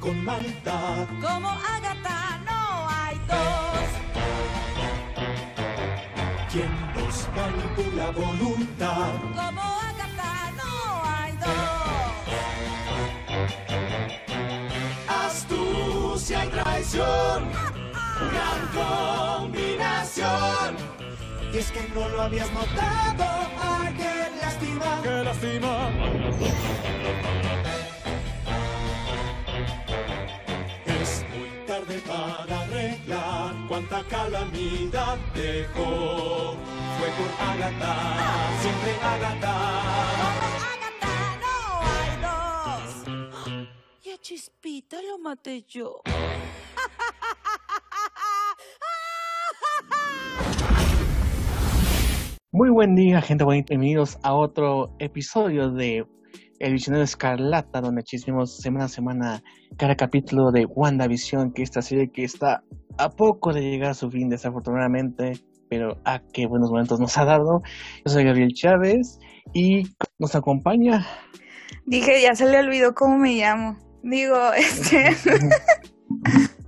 con maldad. Como Agatha no hay dos. Quien nos manipula voluntad. Como Agatha no hay dos. Astucia y traición. Gran combinación. Y es que no lo habías notado. ¡Ay, qué lástima! ¡Qué lástima! Cuánta calamidad dejó. Fue por Agatha, siempre Agatha. Como Agatha no hay dos. Y a Chispita lo maté yo. Muy buen día, gente bonita. Bienvenidos a otro episodio de El Visionario Escarlata, donde chismemos semana a semana cada capítulo de WandaVision, que esta serie que está a poco de llegar a su fin, desafortunadamente, pero a qué buenos momentos nos ha dado. Yo soy Gabriel Chávez y nos acompaña. Dije, ya se le olvidó cómo me llamo. Digo, este.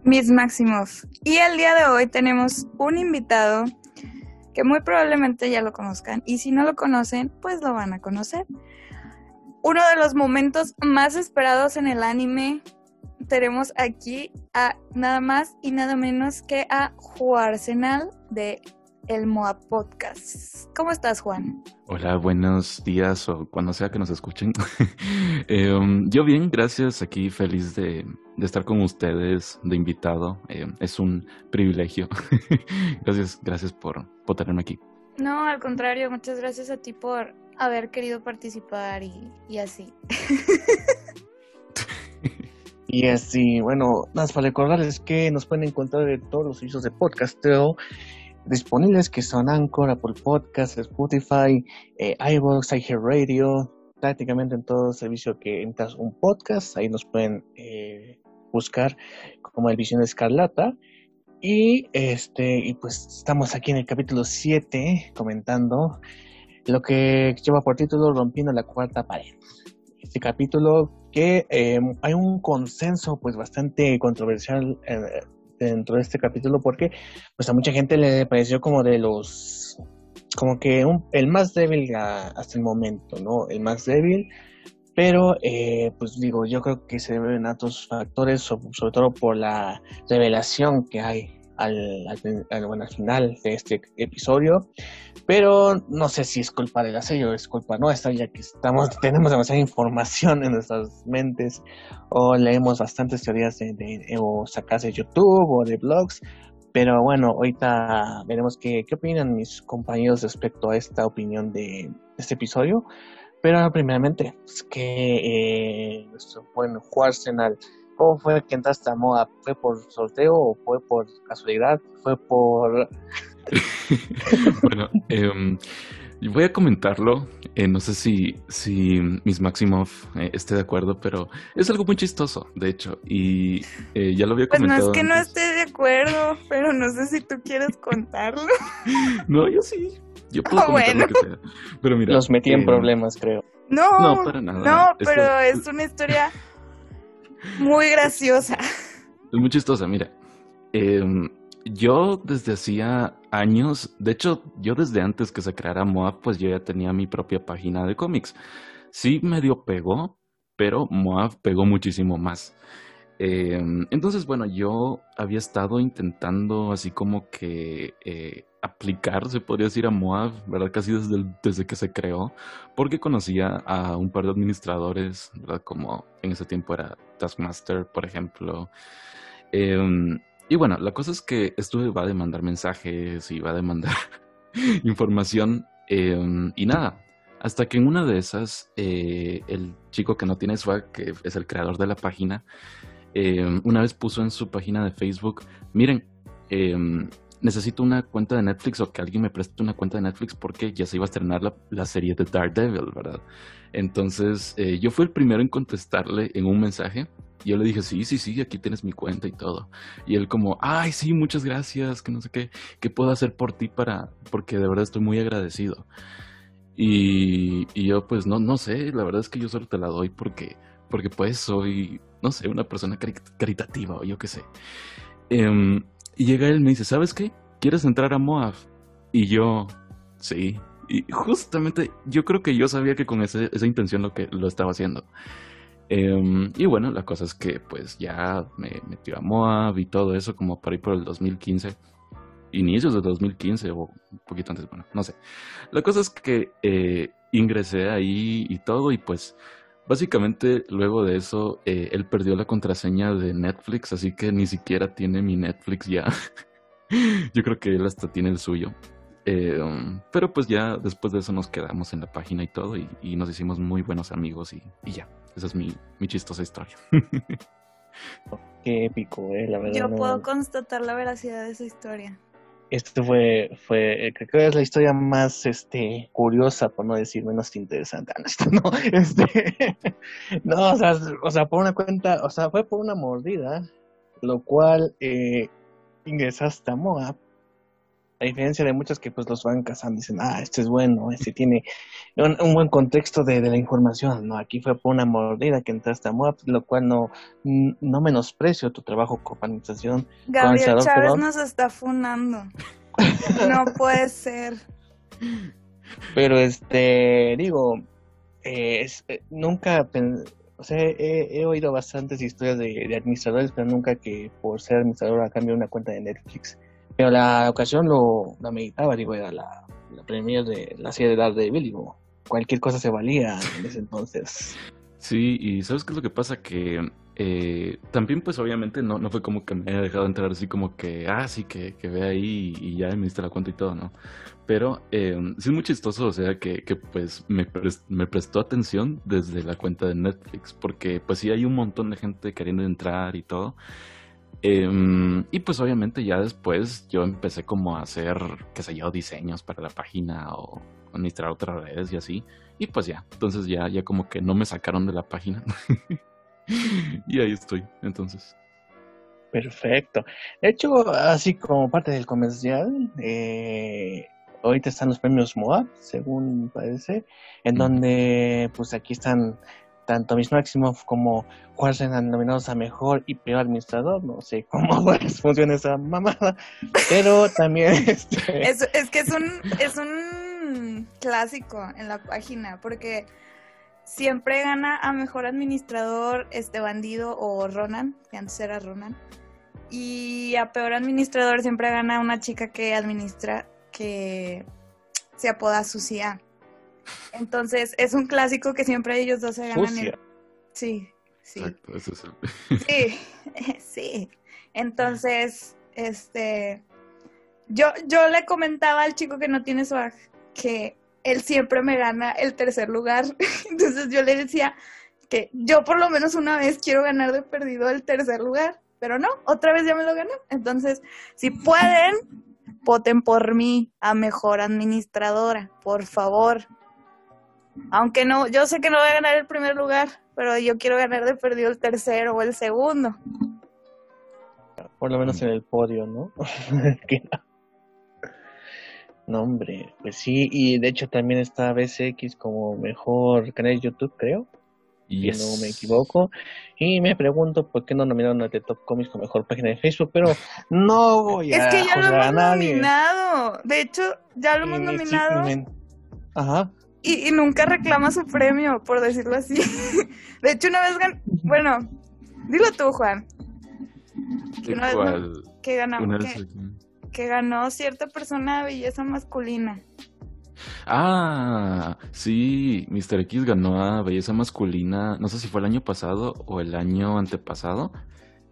Mis Máximos. Y el día de hoy tenemos un invitado que muy probablemente ya lo conozcan. Y si no lo conocen, pues lo van a conocer. Uno de los momentos más esperados en el anime. Tenemos aquí a nada más y nada menos que a Juan Arsenal de El Moa Podcast. ¿Cómo estás, Juan? Hola, buenos días o cuando sea que nos escuchen. Eh, um, yo bien, gracias. Aquí feliz de, de estar con ustedes de invitado. Eh, es un privilegio. gracias, gracias por, por tenerme aquí. No, al contrario, muchas gracias a ti por haber querido participar y, y así. Y así, bueno, más para recordarles que nos pueden encontrar de todos los servicios de podcasteo disponibles que son Anchor, Apple Podcasts, Spotify, eh, iVoox, iHeartRadio, prácticamente en todo servicio que entras un podcast, ahí nos pueden eh, buscar como el Visión Escarlata. Y este, y pues estamos aquí en el capítulo 7 comentando lo que lleva por título Rompiendo la cuarta pared. Este capítulo que eh, hay un consenso pues bastante controversial eh, dentro de este capítulo porque pues a mucha gente le pareció como de los como que un, el más débil hasta el momento, ¿no? El más débil, pero eh, pues digo, yo creo que se deben a otros factores, so- sobre todo por la revelación que hay al, al, al- bueno, al final de este episodio, pero no sé si es culpa de la serie o es culpa nuestra, ya que estamos, tenemos demasiada información en nuestras mentes o leemos bastantes teorías de, de- o sacas de YouTube o de blogs. Pero bueno, ahorita veremos qué, qué opinan mis compañeros respecto a esta opinión de este episodio. Pero primeramente, pues, que eh, nuestro buen Juan Arsenal, ¿cómo fue que entraste a MOA? ¿Fue por sorteo o fue por casualidad? ¿Fue por bueno, em, voy a comentarlo. eh, no sé si, si Miss Maximoff eh, esté de acuerdo, pero es algo muy chistoso, de hecho. Y eh, ya lo había Pues no comentado. es que no esté de acuerdo, pero no sé si tú quieres contarlo. No, yo sí. Yo puedo Ah, comentar bueno. lo que sea. Pero mira. los metí en em, problemas, creo? No, No, para nada. No, pero es una historia muy graciosa. Es muy chistosa, mira. Em, yo desde hacía años, de hecho, yo desde antes que se creara Moab, pues yo ya tenía mi propia página de cómics. Sí medio pegó, pero Moab pegó muchísimo más. Em, entonces, bueno, yo había estado intentando así como que eh, aplicar, se podría decir, a Moab, ¿verdad? Casi desde, desde que se creó, porque conocía a un par de administradores, ¿verdad? Como en ese tiempo era Taskmaster, por ejemplo. Em, y bueno, la cosa es que esto va a demandar mensajes y va a demandar información em, y nada. Hasta que en una de esas, eh, el chico que no tiene swag, que es el creador de la página, em, una vez puso en su página de Facebook, miren, necesito una cuenta de Netflix o que alguien me preste una cuenta de Netflix porque ya se iba a estrenar la, la serie de Daredevil, ¿verdad? Entonces, eh, yo fui el primero en contestarle en un mensaje. Yo le dije, sí, sí, sí, aquí tienes mi cuenta y todo. Y él como, ay, sí, muchas gracias, que no sé qué, qué puedo hacer por ti para, porque de verdad estoy muy agradecido. Y, yo pues no, no sé, la verdad es que yo solo te la doy porque porque pues soy, no sé, una persona cari- caritativa o yo qué sé. Em, y llega él y me dice, ¿sabes qué? ¿Quieres entrar a Moab? Y yo, sí. Y justamente yo creo que yo sabía que con ese- esa intención lo que lo estaba haciendo. Em, y bueno, la cosa es que pues ya me metió a Moab y todo eso como para ir por el 2015. Inicios de 2015 o un poquito antes, bueno, no sé. La cosa es que eh, ingresé ahí y todo y pues básicamente luego de eso eh, él perdió la contraseña de Netflix, así que ni siquiera tiene mi Netflix ya. Yo creo que él hasta tiene el suyo. Eh, um, pero pues ya después de eso nos quedamos en la página y todo y, y nos hicimos muy buenos amigos y, y ya. Esa es mi, mi chistosa historia. Qué épico, eh, la verdad. Yo no- puedo constatar la veracidad de esa historia. Esto fue, fue, eh, creo que es la historia más, este, curiosa, por no decir menos interesante. Ah, no, no, este, no, o sea, o sea, por una cuenta, o sea, fue por una mordida, lo cual, eh, ingresaste a Moab, a diferencia de muchos que pues los van cazando, dicen, ah, este es bueno, este tiene un, un buen contexto de, de la información, no, aquí fue por una mordida que entraste a Moab, lo cual no, no menosprecio tu trabajo como organización, Gabriel Chávez nos está funando. No puede ser. Pero este, digo, eh, es- eh, nunca, o sea, he, he oído bastantes historias de, de administradores, pero nunca que por ser administrador a cambio de una cuenta de Netflix. Pero la ocasión lo, la meditaba, digo, era la, la premier de la serie de Daredevil, digo, cualquier cosa se valía en ese entonces. Sí, y ¿sabes qué es lo que pasa? Que eh, también pues obviamente no, no fue como que me haya dejado entrar así como que, ah, sí, que, que ve ahí y, ya me diste la cuenta y todo, ¿no? Pero eh, sí es muy chistoso, o sea, que, que pues me, pres- me prestó atención desde la cuenta de Netflix, porque pues sí hay un montón de gente queriendo entrar y todo. Em, y pues obviamente ya después yo empecé como a hacer, qué sé yo, diseños para la página o administrar otras redes y así. Y pues ya, entonces ya, ya como que no me sacaron de la página. y ahí estoy, entonces. Perfecto. De hecho, así como parte del comercial, eh, ahorita están los premios MOAB, según parece, en donde pues aquí están tanto Miss Maximoff como Juan serán nominados a mejor y peor administrador, no sé cómo funciona esa mamada, pero también este, Es, es que es un, es un clásico en la página, porque siempre gana a mejor administrador este bandido o Ronan, que antes era Ronan. Y a peor administrador siempre gana una chica que administra que se apoda Sucia. Entonces es un clásico que siempre ellos dos se ganan. el-. Sí, sí. Exacto, ese es el- Sí, sí. Entonces, este, yo, yo le comentaba al chico que no tiene swag que él siempre me gana el tercer lugar. Entonces yo le decía que yo por lo menos una vez quiero ganar de perdido el tercer lugar, pero no, otra vez ya me lo ganó. Entonces, si pueden, voten por mí a mejor administradora, por favor. Aunque no, yo sé que no voy a ganar el primer lugar, pero yo quiero ganar de perdido el tercero o el segundo. por lo menos en el podio, ¿no? No. Hombre, pues sí, y de hecho también está BCX como mejor canal de YouTube, creo. si Yes. no me equivoco. Y me pregunto por qué no nominaron a The Top Comics como mejor página de Facebook, pero no voy a Es que ya lo hemos nominado. De hecho, ya lo hemos Y nominado Ajá. Y, y nunca reclama su premio, por decirlo así. De hecho, una vez gan... Bueno, dilo tú, Juan. Que que, ganamos, Una que, vez- que ganó cierta persona de belleza masculina. Ah, sí, Mr. X ganó a Belleza Masculina, no sé si fue el año pasado o el año antepasado.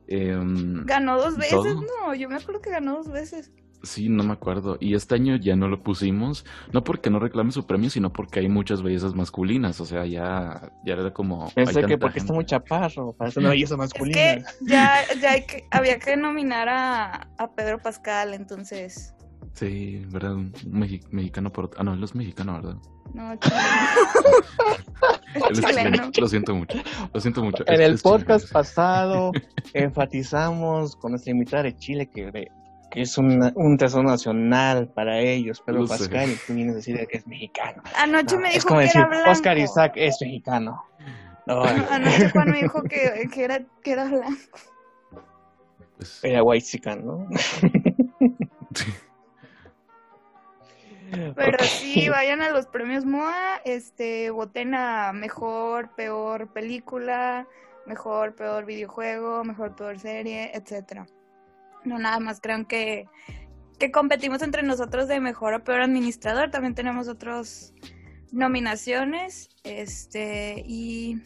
Em, Ganó dos veces, ¿Todo? no, yo me acuerdo que ganó dos veces. Sí, no me acuerdo. Y este año ya no lo pusimos, no porque no reclame su premio, sino porque hay muchas bellezas masculinas. O sea, ya, ya era como. Pensé que porque está muy chaparro, parece una belleza Es masculina. que ya, ya hay que, había que nominar a, a Pedro Pascal, entonces. Sí, ¿verdad? Un mexi- mexicano por. Ah, no, él es mexicano, ¿verdad? No, chileno. Lo siento mucho. Lo siento mucho. En Es- el es podcast pasado enfatizamos con nuestra invitada de Chile que, que es una- un tesoro nacional para ellos, Pedro sé. Pascal, y tú vienes a decir que es mexicano. Anoche No, me es dijo como que decir, era blanco. Oscar Isaac es mexicano. Anoche Juan me dijo que, que, era, que era blanco. Pues, Era white ¿no? Pero Ok. sí, vayan a los premios MOA, este, voten a mejor, peor película, mejor, peor videojuego, mejor, peor serie, etcétera. No nada más crean que, que competimos entre nosotros de mejor o peor administrador, también tenemos otras nominaciones, este, y,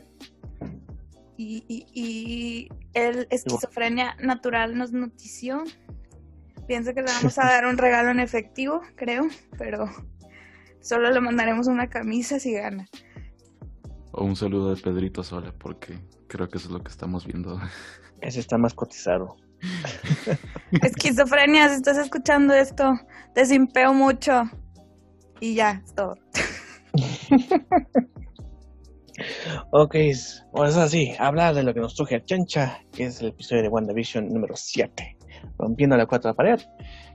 y, y, y el esquizofrenia natural nos notició. Pienso que le vamos a dar un regalo en efectivo, creo, pero solo le mandaremos una camisa si gana. o un saludo de Pedrito Sola, porque creo que eso es lo que estamos viendo. Ese está más cotizado. Esquizofrenia, si estás escuchando esto, te simpeo mucho. Y ya, es todo. Ok, pues así, hablar de lo que nos truje a Chancha, que es el episodio de WandaVision número 7, Rompiendo la cuarta pared,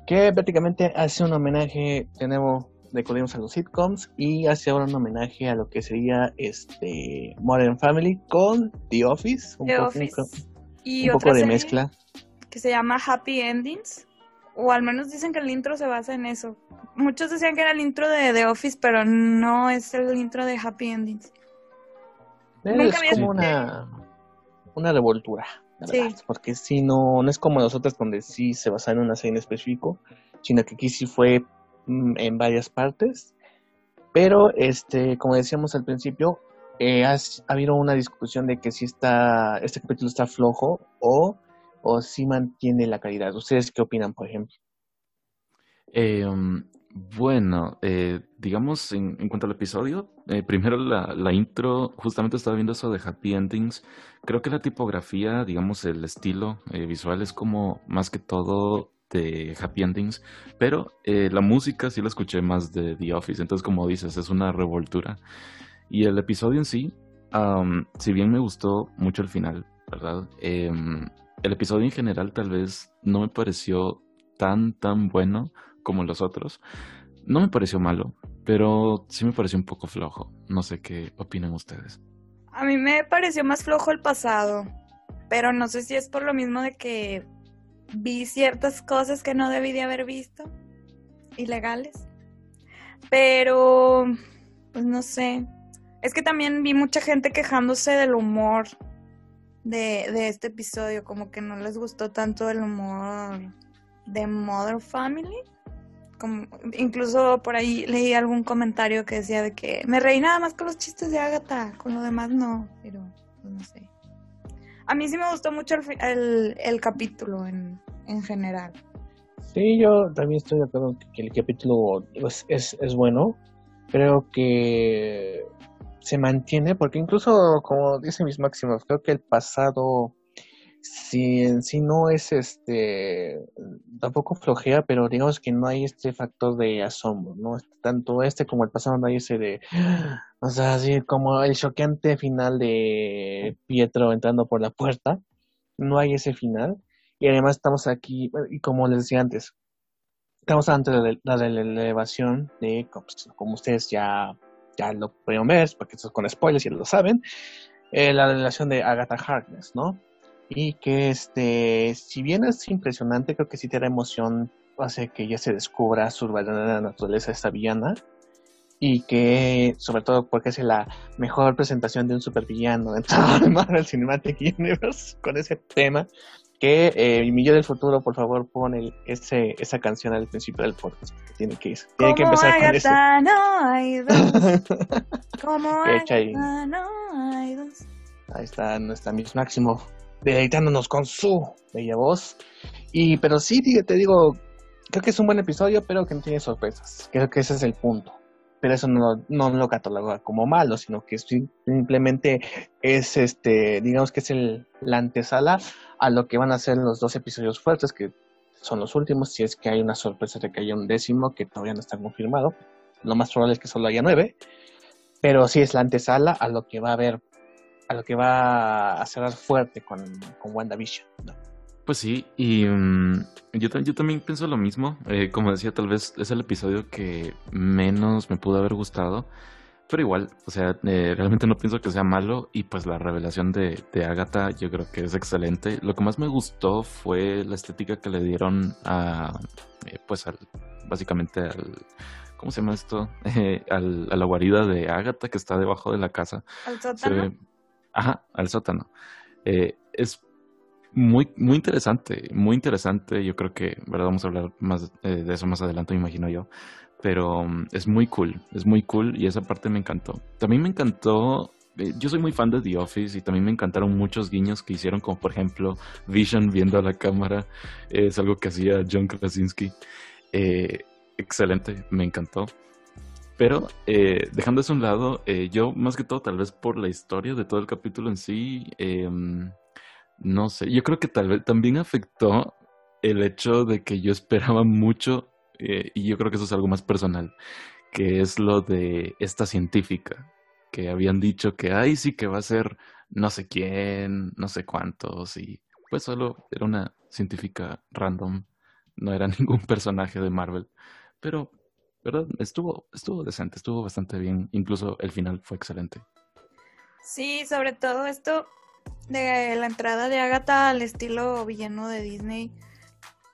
que prácticamente hace un homenaje, tenemos, recordemos a los sitcoms, y hace ahora un homenaje a lo que sería este Modern Family con The Office, un The poco, Office. un Y poco de serie mezcla. Que se llama Happy Endings. O al menos dicen que el intro se basa en eso. Muchos decían que era el intro de The Office, pero no es el intro de Happy Endings. Nunca es había como una, una revoltura, la Sí. verdad, porque si no, no es como las otras donde sí se basa en una serie en específico, sino que aquí sí fue mm, en varias partes. Pero, este, como decíamos al principio, eh, has- ha habido una discusión de que si está, este capítulo está flojo o, o si mantiene la calidad. ¿Ustedes qué opinan, por ejemplo? Um, bueno, eh, digamos, en, cuanto al episodio, eh, primero la, intro, justamente estaba viendo eso de Happy Endings. Creo que la tipografía, digamos, el estilo eh, visual es como más que todo de Happy Endings, pero la música sí la escuché más de The Office, entonces como dices, es una revoltura. Y el episodio en sí, si bien me gustó mucho el final, ¿verdad? El episodio en general tal vez no me pareció tan, tan bueno como los otros. No me pareció malo, pero sí me pareció un poco flojo. No sé qué opinan ustedes. A mí me pareció más flojo el pasado, pero no sé si es por lo mismo de que vi ciertas cosas que no debí de haber visto, ilegales. Pero, pues no sé. Es que también vi mucha gente quejándose del humor de, de este episodio, como que no les gustó tanto el humor de Mother Family. Como, incluso por ahí leí algún comentario que decía de que me reí nada más con los chistes de Agatha, con lo demás no, pero pues, no sé. A mí sí me gustó mucho el, el, el capítulo en, en general. Sí, yo también estoy de acuerdo que el capítulo es, es, es bueno. Creo que se mantiene, porque incluso, como dicen mis máximos, creo que el pasado, si en sí no es este, tampoco flojea, pero digamos que no hay este factor de asombro, ¿no? Tanto este como el pasado no hay ese de, o sea, así como el choqueante final de Pietro entrando por la puerta, no hay ese final. Y además estamos aquí, y como les decía antes, estamos ante la elevación de, como, como ustedes ya, ya lo pudieron ver, porque esto es con spoilers y lo saben, eh, la relación de Agatha Harkness, ¿no? Y que este, si bien es impresionante, creo que sí te da emoción, hace que ya se descubra su verdadera naturaleza esta villana. Y que, sobre todo, porque es la mejor presentación de un supervillano dentro de Marvel Cinematic Universe con ese tema que eh, mi yo del futuro, por favor, pone ese, esa canción al principio del podcast. Tiene que, tiene que empezar con dos. Como ahí. Agatha no hay dos. Ahí está nuestra Miss Máximo deleitándonos con su bella voz. Y, pero sí, te digo, creo que es un buen episodio, pero que no tiene sorpresas. Creo que ese es el punto. Pero eso no, no lo cataloga como malo, sino que sim- simplemente es este, digamos que es el, la antesala a lo que van a ser los dos episodios fuertes, que son los últimos, si es que hay una sorpresa de que haya un décimo, que todavía no está confirmado. Lo más probable es que solo haya nueve. Pero sí es la antesala a lo que va a haber, a lo que va a cerrar fuerte con, con WandaVision. Pues sí, y mm, yo, yo también pienso lo mismo. Eh, como decía, tal vez es el episodio que menos me pudo haber gustado. Pero igual, o sea, eh, realmente no pienso que sea malo y pues la revelación de, de Agatha yo creo que es excelente. Lo que más me gustó fue la estética que le dieron a, eh, pues al, básicamente al, ¿cómo se llama esto? Eh, al, a la guarida de Agatha que está debajo de la casa. ¿Al sótano? ve- ajá, al sótano. Eh, es muy, muy interesante, muy interesante. Yo creo que, ¿verdad? Vamos a hablar más eh, de eso más adelante, me imagino yo. Pero mm, es muy cool, es muy cool y esa parte me encantó. También me encantó, eh, yo soy muy fan de The Office y también me encantaron muchos guiños que hicieron, como por ejemplo Vision viendo a la cámara. Es algo que hacía John Krasinski. Eh, excelente, me encantó. Pero eh, dejando eso a un lado, eh, yo más que todo, tal vez por la historia de todo el capítulo en sí, eh, no sé, yo creo que tal vez también afectó el hecho de que yo esperaba mucho, eh, y yo creo que eso es algo más personal, que es lo de esta científica, que habían dicho que, ay, sí que va a ser no sé quién, no sé cuántos, y pues solo era una científica random, no era ningún personaje de Marvel, pero ¿verdad? Estuvo, estuvo decente, estuvo bastante bien. Incluso el final fue excelente. Sí, sobre todo esto de la entrada de Agatha al estilo villano de Disney.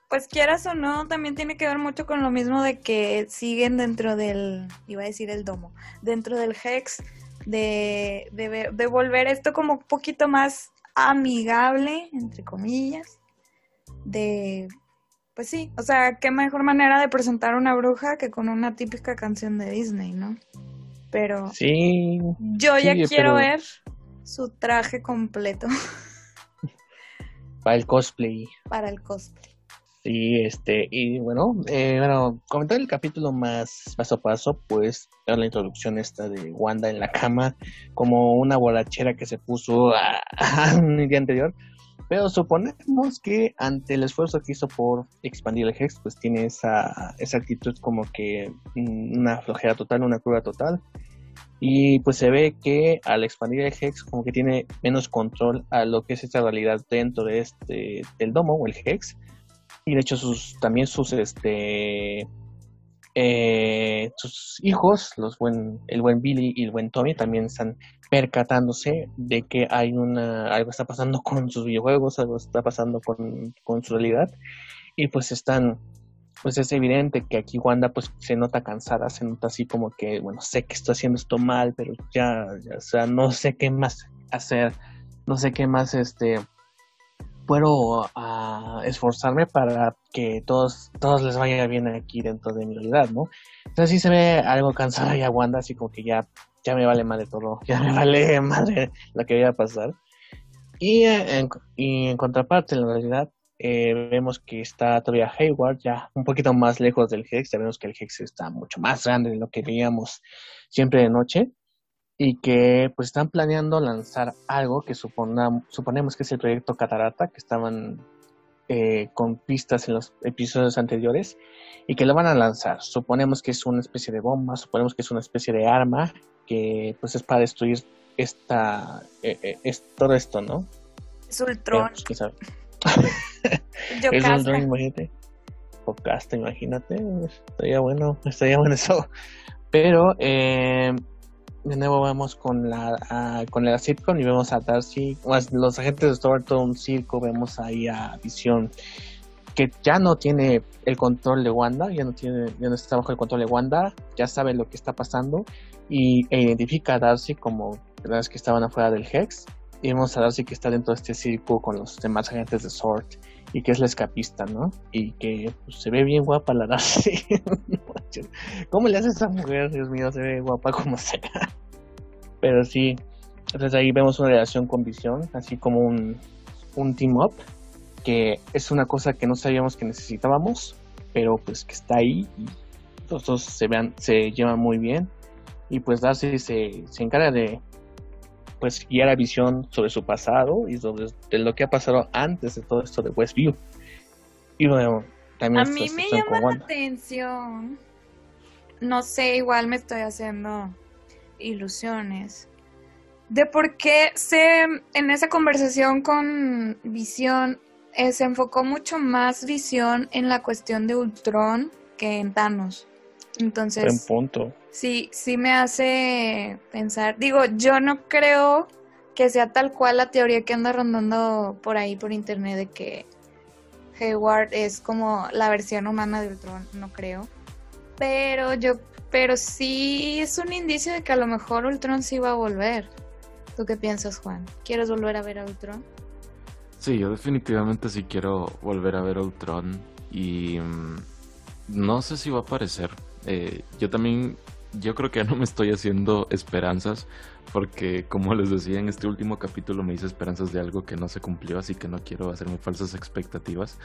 Pues quieras o no, también tiene que ver mucho con lo mismo de que siguen dentro del, iba a decir el domo, dentro del Hex, de, de, de volver esto como un poquito más amigable, entre comillas, de, pues sí, o sea, qué mejor manera de presentar una bruja que con una típica canción de Disney, ¿no? Pero... Sí, Yo ya quiero pero- ver su traje completo para el cosplay. para el cosplay. Sí, este, y bueno, eh, bueno, comentar el capítulo más paso a paso, pues, era la introducción esta de Wanda en la cama, como una borrachera que se puso a, el día anterior. Pero suponemos que ante el esfuerzo que hizo por expandir el Hex, pues tiene esa, esa actitud como que mm, una flojera total, una cruda total. Y pues se ve que al expandir el Hex como que tiene menos control a lo que es esta realidad dentro de este del domo o el Hex. Y de hecho sus también sus este eh, sus hijos, los buen, el buen Billy y el buen Tommy también están percatándose de que hay una algo está pasando con sus videojuegos, algo está pasando con, con su realidad y pues están pues es evidente que aquí Wanda pues se nota cansada, se nota así como que bueno, sé que estoy haciendo esto mal, pero ya, ya o sea, no sé qué más hacer, no sé qué más este puedo ah, esforzarme para que todos, todos les vaya bien aquí dentro de mi realidad, ¿no? Entonces sí se ve algo cansada ya Wanda, así como que ya, ya me vale madre todo, ya me vale madre lo que vaya a pasar. Y eh, en, y en contraparte, en la realidad, eh, vemos que está todavía Hayward, ya un poquito más lejos del Hex, ya vemos que el Hex está mucho más grande de lo que veíamos siempre de noche y que pues están planeando lanzar algo que suponam- suponemos que es el proyecto Catarata, que estaban eh, con pistas en los episodios anteriores y que lo van a lanzar. Suponemos que es una especie de bomba, suponemos que es una especie de arma que pues es para destruir esta eh, eh, es todo esto, ¿no? Es Ultron, un casta. dron, imagínate. Podcast, imagínate. Estaría bueno, estaría bueno eso. Pero, eh, de nuevo vamos con la, con la sitcom y vemos a Darcy, los agentes de Stormton Circo, vemos ahí a Visión que ya no tiene el control de Wanda, ya no tiene, ya no está bajo el control de Wanda, ya sabe lo que está pasando y e identifica a Darcy como las que estaban afuera del Hex y vemos a Darcy que está dentro de este circo con los demás agentes de Sword y que es la escapista, ¿no? Y que pues, se ve bien guapa la Darcy. ¿Cómo le hace esa mujer? Dios mío, se ve guapa como sea. Pero sí, entonces ahí vemos una relación con Visión, así como un, un team up, que es una cosa que no sabíamos que necesitábamos, pero pues que está ahí y los dos se, vean, se llevan muy bien. Y pues Darcy se, se encarga de pues guiar a Visión sobre su pasado y sobre de lo que ha pasado antes de todo esto de Westview. Y bueno, también A mí me llama la Wanda. atención. No sé, igual me estoy haciendo ilusiones. De por qué se, en esa conversación con Visión, eh, se enfocó mucho más Visión en la cuestión de Ultron que en Thanos. Buen Entonces, punto. sí, sí me hace pensar. Digo, yo no creo que sea tal cual la teoría que anda rondando por ahí por internet de que Hayward es como la versión humana de Ultron, no creo. Pero yo, pero sí es un indicio de que a lo mejor Ultron sí va a volver. ¿Tú qué piensas, Juan? ¿Quieres volver a ver a Ultron? Sí, yo definitivamente sí quiero volver a ver Ultron y mm, no sé si va a aparecer. Eh, yo también, yo creo que ya no me estoy haciendo esperanzas porque como les decía en este último capítulo me hice esperanzas de algo que no se cumplió, así que no quiero hacerme falsas expectativas.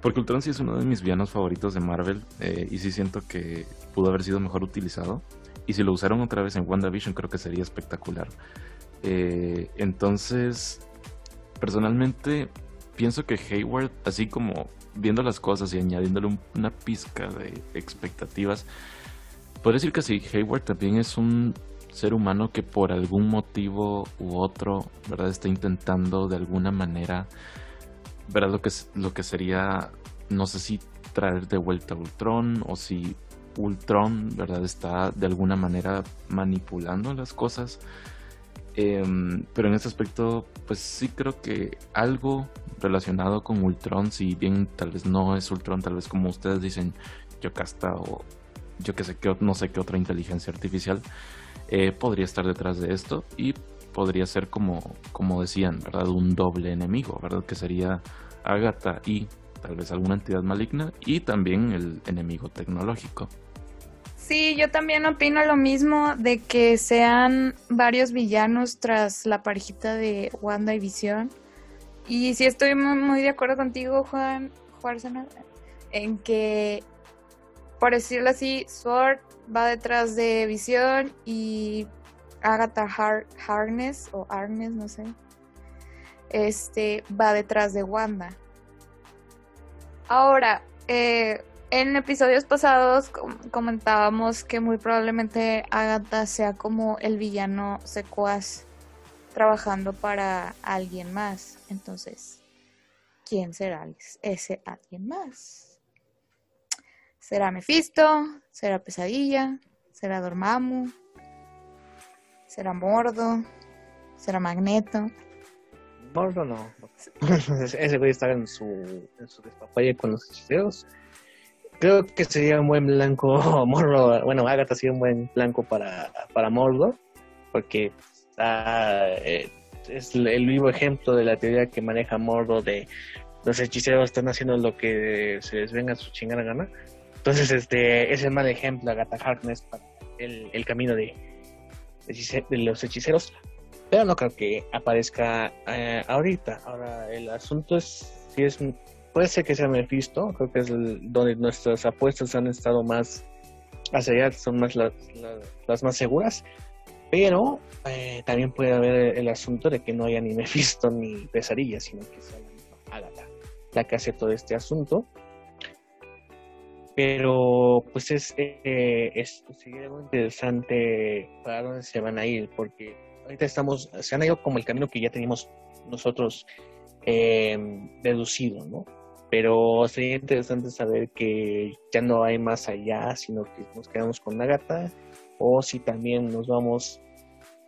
Porque Ultron sí es uno de mis villanos favoritos de Marvel eh, y sí siento que pudo haber sido mejor utilizado. Y si lo usaron otra vez en WandaVision creo que sería espectacular. Eh, entonces, personalmente pienso que Hayward, así como viendo las cosas y añadiéndole un- una pizca de expectativas, podría decir que sí, Hayward también es un ser humano que por algún motivo u otro, ¿verdad? Está intentando de alguna manera, ¿verdad? Lo que, lo que sería, no sé si traer de vuelta a Ultron o si Ultron, ¿verdad? Está de alguna manera manipulando las cosas. Em, pero en este aspecto, pues sí creo que algo relacionado con Ultron, si bien tal vez no es Ultron, tal vez como ustedes dicen, Yocasta o yo que sé que no sé qué otra inteligencia artificial, eh, podría estar detrás de esto y podría ser como, como decían, ¿verdad? Un doble enemigo, ¿verdad? Que sería Agatha y tal vez alguna entidad maligna y también el enemigo tecnológico. Sí, yo también opino lo mismo de que sean varios villanos tras la parejita de Wanda y Visión. Y sí estoy muy, de acuerdo contigo, Juan, Juárez, en que, por decirlo así, Sword va detrás de Visión y Agatha Har- Harness o Arnes, no sé, este va detrás de Wanda. Ahora, eh, en episodios pasados com- comentábamos que muy probablemente Agatha sea como el villano secuaz trabajando para alguien más. Entonces, ¿quién será ese alguien más? ¿Será Mephisto? ¿Será Pesadilla? ¿Será Dormammu? ¿Será Mordo? ¿Será Magneto? Mordo no. Ese güey está en su, en su despapalle con los hechiceros. Creo que sería un buen blanco Mordo. Bueno, Agatha sería un buen blanco para, para Mordo. Porque eh, es el vivo ejemplo de la teoría que maneja Mordo de los hechiceros están haciendo lo que se les venga a su chingada gana. Entonces, este es el mal ejemplo Agatha Harkness para el, camino de, los hechiceros pero no creo que aparezca eh, ahorita. Ahora, el asunto es si es puede ser que sea Mephisto, creo que es el- donde nuestras apuestas han estado más hacia allá, son más las más seguras, pero eh, también puede haber el asunto de que no haya ni Mephisto ni Pesadilla, sino que sea la misma Agatha la que hace todo este asunto. Pero pues es, eh, es sería muy interesante para dónde se van a ir, porque ahorita estamos, se han ido como el camino que ya teníamos nosotros eh, deducido, ¿no? Pero sería interesante saber que ya no hay más allá, sino que nos quedamos con Agatha, o si también nos vamos,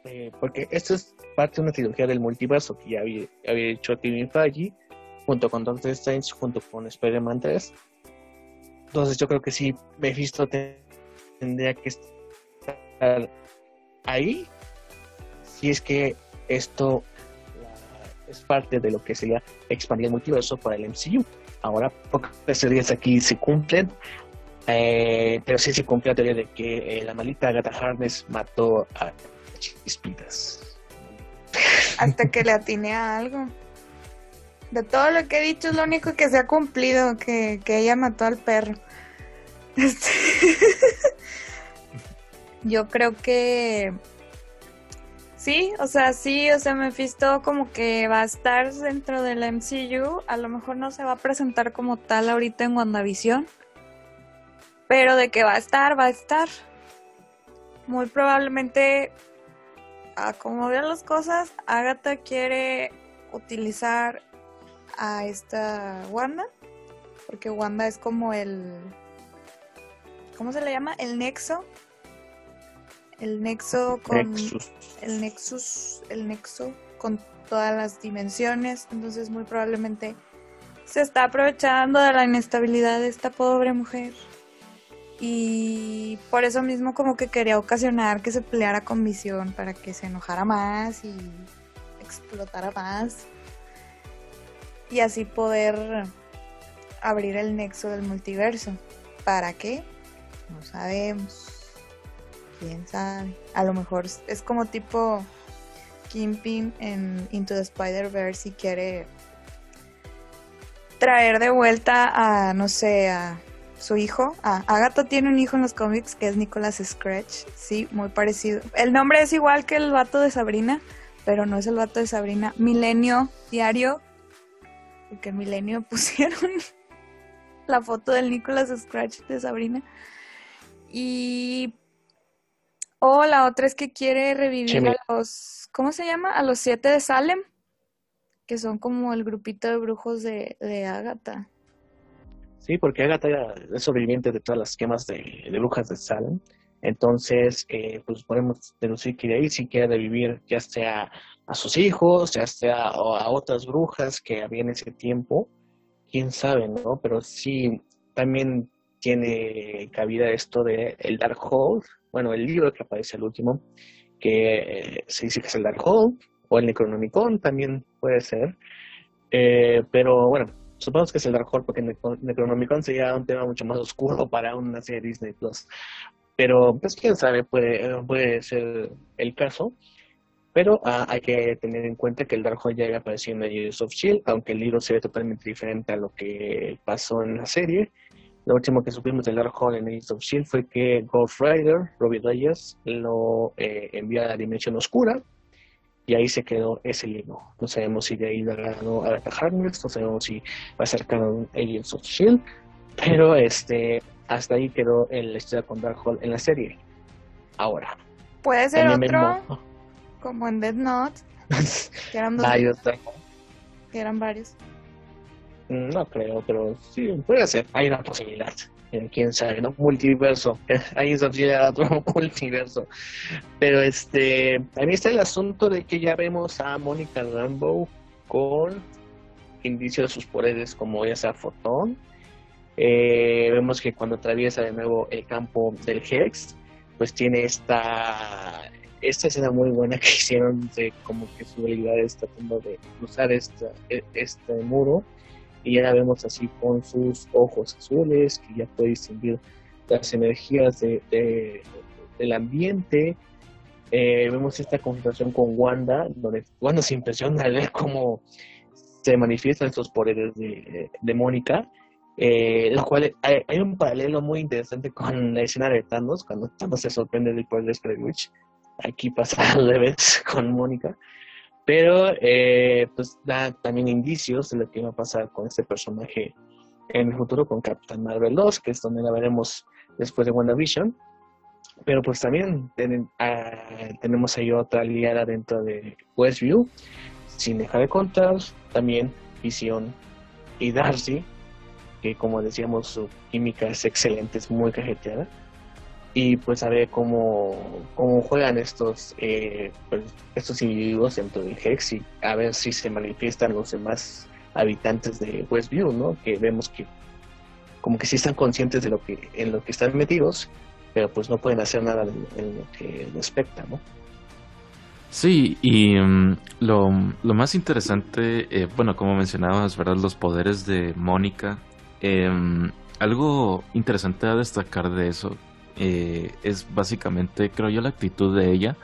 eh, porque esto es parte de una trilogía del multiverso que ya había, hecho Kevin Feige, junto con Doctor Strange, junto con Spider-Man 3. Entonces yo creo que sí, Mephisto te- tendría que estar ahí si es que esto es parte de lo que sería expandir el multiverso para el MCU. Ahora, pocas teorías aquí se cumplen, eh, pero sí se cumple la teoría de que eh, la malita Agatha Harness mató a Chispitas. Hasta que le atine a algo. De todo lo que he dicho es lo único que se ha cumplido, que, que ella mató al perro. Este, Yo creo que sí, o sea, sí, o sea, Mephisto como que va a estar dentro del MCU, a lo mejor no se va a presentar como tal ahorita en WandaVision, pero de que va a estar, va a estar. Muy probablemente a como vean las cosas, Agatha quiere utilizar a esta Wanda, porque Wanda es como el ¿cómo se le llama? El nexo. El nexo con Nexus. el nexus, el nexo con todas las dimensiones, entonces muy probablemente se está aprovechando de la inestabilidad de esta pobre mujer. Y por eso mismo como que quería ocasionar que se peleara con Visión para que se enojara más y explotara más. Y así poder abrir el nexo del multiverso. ¿Para qué? No sabemos. ¿Quién sabe? A lo mejor es- como tipo Kingpin en Into the Spider-Verse y quiere traer de vuelta a, no sé, a su hijo. Ah, Agatha tiene un hijo en los cómics que es Nicholas Scratch. Sí, muy parecido. El nombre es igual que el vato de Sabrina, pero no es el vato de Sabrina. Milenio Diario. Porque en Milenio pusieron la foto del Nicholas Scratch de Sabrina. Y. O la otra es que quiere revivir a los. ¿Cómo se llama? A los siete de Salem. Que son como el grupito de brujos de, de Agatha. Sí, porque Agatha es sobreviviente de todas las quemas de, de brujas de Salem. Entonces, eh, pues podemos deducir que de ahí sí quiere revivir ya sea a sus hijos, ya sea a, otras brujas que había en ese tiempo. Quién sabe, ¿no? Pero sí, también tiene cabida esto de el Darkhold, bueno, el libro que aparece al último, que eh, se dice que es el Darkhold, o el Necronomicon también puede ser. Eh, pero bueno, Supongo que es el Dark Horse porque Necro- Necronomicon sería un tema mucho más oscuro para una serie de Disney Plus. Pero, pues quién sabe, puede, puede ser el caso. Pero ah, hay que tener en cuenta que el Dark Horse ya había aparecido en Agents of Shield, aunque el libro se ve totalmente diferente a lo que pasó en la serie. Lo último que supimos del Dark Horse en Agents of Shield fue que Ghost Rider, Robbie Reyes, lo eh, envió a la Dimensión Oscura y ahí se quedó ese libro. No sabemos si de ahí lo ganó Agatha Harkness, no sabemos si va a ser canon Agents of S.H.I.E.L.D., pero este, hasta ahí quedó en la historia con Darkhold en la serie. Ahora, Puede ser otro, como en Dead Note, que eran, dos, varios Darkhold. que eran varios. No creo, pero sí, puede ser. Hay una posibilidad. Quién sabe, ¿no? Multiverso. Ahí es otro multiverso. Pero este, a mí está el asunto de que ya vemos a Mónica Rambo con indicios de sus poderes como ya sea fotón. Eh, vemos que cuando atraviesa de nuevo el campo del Hex, pues tiene esta esta escena muy buena que hicieron de como que su habilidad está tratando de cruzar esta, e- este muro y ya la vemos así con sus ojos azules, que ya puede distinguir las energías de, de- del ambiente. Eh, vemos esta conversación con Wanda, donde Wanda se impresiona al ver cómo se manifiestan estos poderes de, Mónica, eh, lo hay un paralelo muy interesante con la escena de Thanos, cuando Thanos se sorprende del poder de Spread Witch. Aquí pasa al revés con Mónica pero eh, pues da también indicios de lo que va a pasar con este personaje en el futuro con Captain Marvel 2, que es donde la veremos después de WandaVision. Pero pues también ah, tenemos ahí otra aliada dentro de Westview, sin dejar de contar también Vision y Darcy, que como decíamos su química es excelente, es muy cajeteada. Y pues a ver cómo, cómo juegan estos eh, pues, estos individuos dentro del Hex y a ver si se manifiestan los demás habitantes de Westview, ¿no? Que vemos que como que sí están conscientes de lo que en lo que están metidos, pero pues no pueden hacer nada en, lo que respecta, ¿no? Sí, y mm, lo, lo más interesante, eh, bueno, como mencionabas, ¿verdad? Los poderes de Mónica. em, algo interesante a destacar de eso eh, es básicamente, creo yo, la actitud de ella.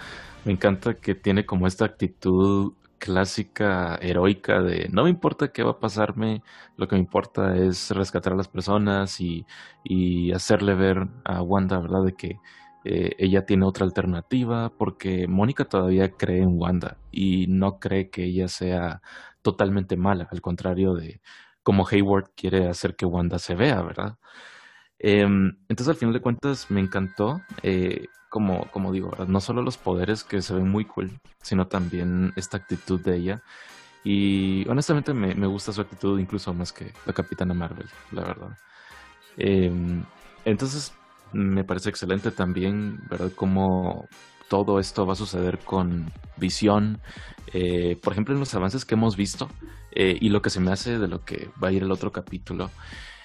Me encanta que tiene como esta actitud clásica, heroica de no me importa qué va a pasarme, lo que me importa es rescatar a las personas y, y hacerle ver a Wanda, ¿verdad? De que eh, ella tiene otra alternativa porque Mónica todavía cree en Wanda y no cree que ella sea totalmente mala, al contrario de como Hayward quiere hacer que Wanda se vea, ¿verdad? Em, entonces al final de cuentas me encantó, eh, como, como digo, no solo los poderes que se ven muy cool, sino también esta actitud de ella. Y honestamente me, me gusta su actitud incluso más que la Capitana Marvel, la verdad. Em, entonces, me parece excelente también, ¿verdad? Cómo todo esto va a suceder con visión. Eh, por ejemplo, en los avances que hemos visto, eh, y lo que se me hace de lo que va a ir el otro capítulo,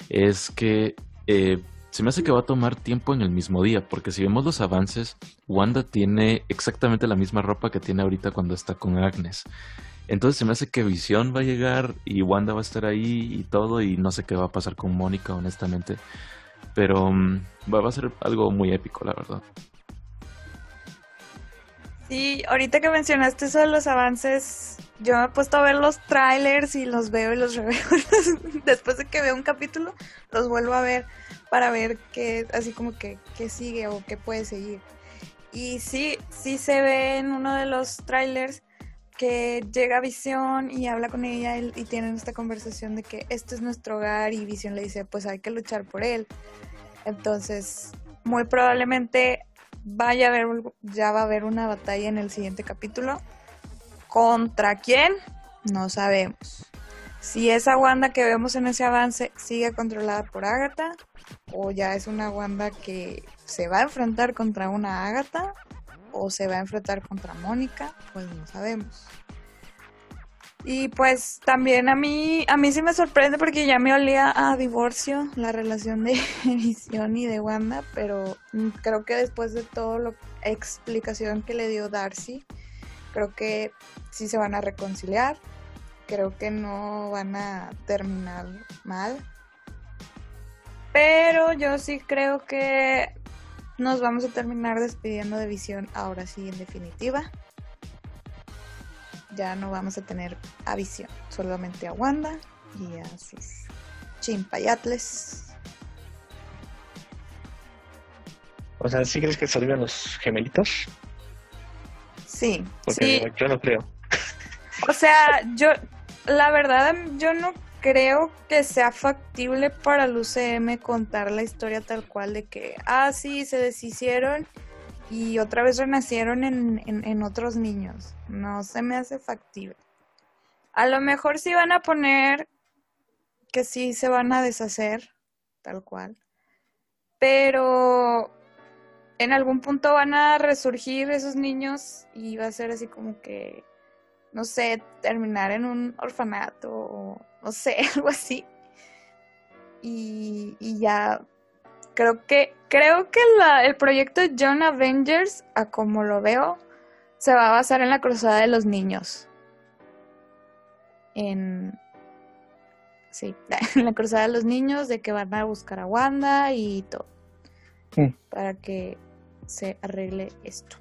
es que eh, se me hace que va a tomar tiempo en el mismo día, porque si vemos los avances, Wanda tiene exactamente la misma ropa que tiene ahorita cuando está con Agnes. Entonces se me hace que Visión va a llegar y Wanda va a estar ahí y todo, y no sé qué va a pasar con Mónica, honestamente. Pero mm, va a ser algo muy épico, la verdad. Sí, ahorita que mencionaste eso de los avances, yo me he puesto a ver los trailers y los veo y los reveo. Después de que veo un capítulo, los vuelvo a ver para ver qué, así como que qué sigue o qué puede seguir. Y sí, sí se ve en uno de los trailers que llega Visión y habla con ella y, tienen esta conversación de que este es nuestro hogar y Visión le dice pues hay que luchar por él. Entonces, muy probablemente vaya a haber, ya va a haber una batalla en el siguiente capítulo. ¿Contra quién? No sabemos. Si esa Wanda que vemos en ese avance sigue controlada por Agatha o ya es una Wanda que se va a enfrentar contra una Agatha o se va a enfrentar contra Mónica, pues no sabemos. Y pues también a mí, a mí sí me sorprende porque ya me olía a divorcio la relación de Visión y de Wanda, pero creo que después de todo la explicación que le dio Darcy, creo que sí se van a reconciliar, creo que no van a terminar mal. Pero yo sí creo que nos vamos a terminar despidiendo de Visión ahora sí en definitiva ya no vamos a tener a Visión, solamente a Wanda y a sus chimpayatles. O sea, ¿sí crees que salgan los gemelitos? Sí, Porque sí. yo no creo. O sea, yo, la verdad, yo no creo que sea factible para el UCM contar la historia tal cual de que, ah, sí, se deshicieron y otra vez renacieron en, en, en otros niños. No se me hace factible. A lo mejor sí van a poner que sí se van a deshacer, tal cual. Pero en algún punto van a resurgir esos niños y va a ser así como que, no sé, terminar en un orfanato o no sé, algo así. Y, ya creo que creo que el proyecto John Avengers, a como lo veo, se va a basar en la cruzada de los niños. En sí, en la cruzada de los niños, de que van a buscar a Wanda y todo. Mm. Para que se arregle esto.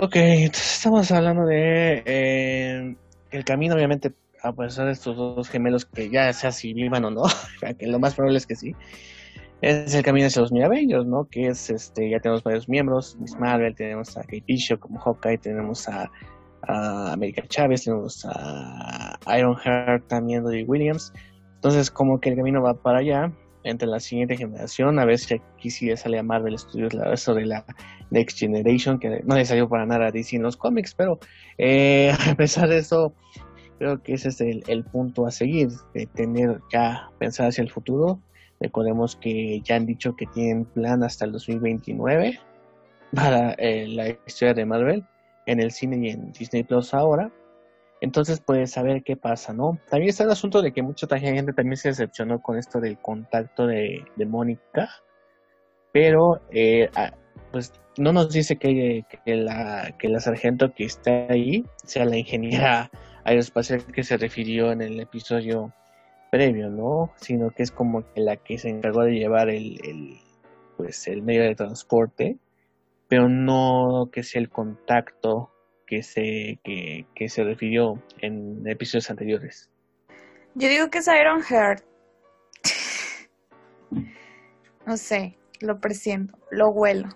Ok, entonces estamos hablando de eh, el camino, obviamente, a pesar de estos dos gemelos que ya sea si vivan o no, que lo más probable es que sí, es el camino hacia los Avengers, ¿no? Que es, este, ya tenemos varios miembros, Miss Marvel, tenemos a Kate Bishop como Hawkeye, tenemos a, a América Chávez, tenemos a Ironheart también, de Williams, entonces como que el camino va para allá, entre la siguiente generación, a ver si aquí sí sale a Marvel Studios la eso de la Next Generation, que no le salió para nada a DC en los cómics, pero eh, a pesar de eso, creo que ese es el, el, punto a seguir, de tener ya pensar hacia el futuro. Recordemos que ya han dicho que tienen plan hasta el 2029 para eh, la historia de Marvel en el cine y en Disney Plus ahora. Entonces, pues, saber qué pasa, ¿no? También está el asunto de que mucha gente también se decepcionó con esto del contacto de, de Mónica, pero, eh, pues, no nos dice que, que, la, que la sargento que está ahí sea la ingeniera aeroespacial que se refirió en el episodio previo, ¿no? Sino que es como que la que se encargó de llevar el, el pues, el medio de transporte, pero no que sea el contacto que se, que, se refirió en episodios anteriores. Yo digo que es Iron Heart. no sé, lo presiento, lo huelo.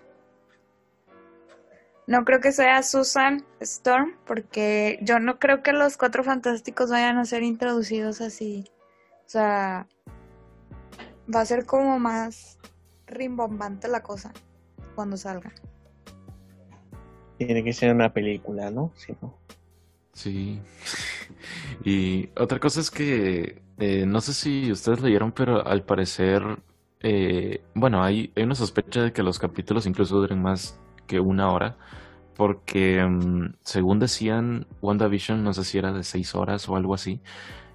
No creo que sea Susan Storm, porque yo no creo que los cuatro fantásticos vayan a ser introducidos así. O sea, va a ser como más rimbombante la cosa cuando salga. Tiene que ser una película, ¿no? ¿no? Sí. Y otra cosa es que eh, no sé si ustedes leyeron, pero al parecer, eh, bueno, hay, hay una sospecha de que los capítulos incluso duren más que una hora, porque mm, según decían, WandaVision no sé si era de seis horas o algo así,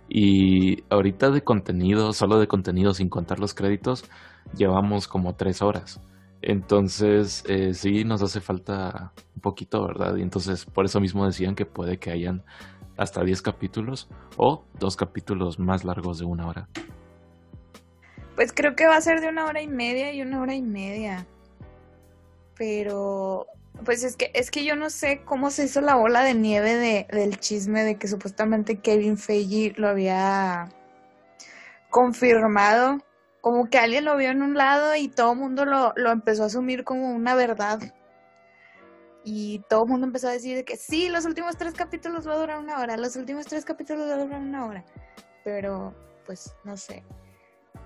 y ahorita de contenido, solo de contenido sin contar los créditos, llevamos como tres horas. Entonces, eh, sí nos hace falta un poquito, ¿verdad? Y entonces, por eso mismo decían que puede que hayan hasta 10 capítulos o dos capítulos más largos de una hora. Pues creo que va a ser de una hora y media y una hora y media. Pero, pues es que, es que yo no sé cómo se hizo la bola de nieve de, del chisme de que supuestamente Kevin Feige lo había confirmado. Como que alguien lo vio en un lado y todo el mundo lo, lo empezó a asumir como una verdad. Y todo el mundo empezó a decir que sí, los últimos tres capítulos va a durar una hora, los últimos tres capítulos va a durar una hora. Pero, pues, no sé.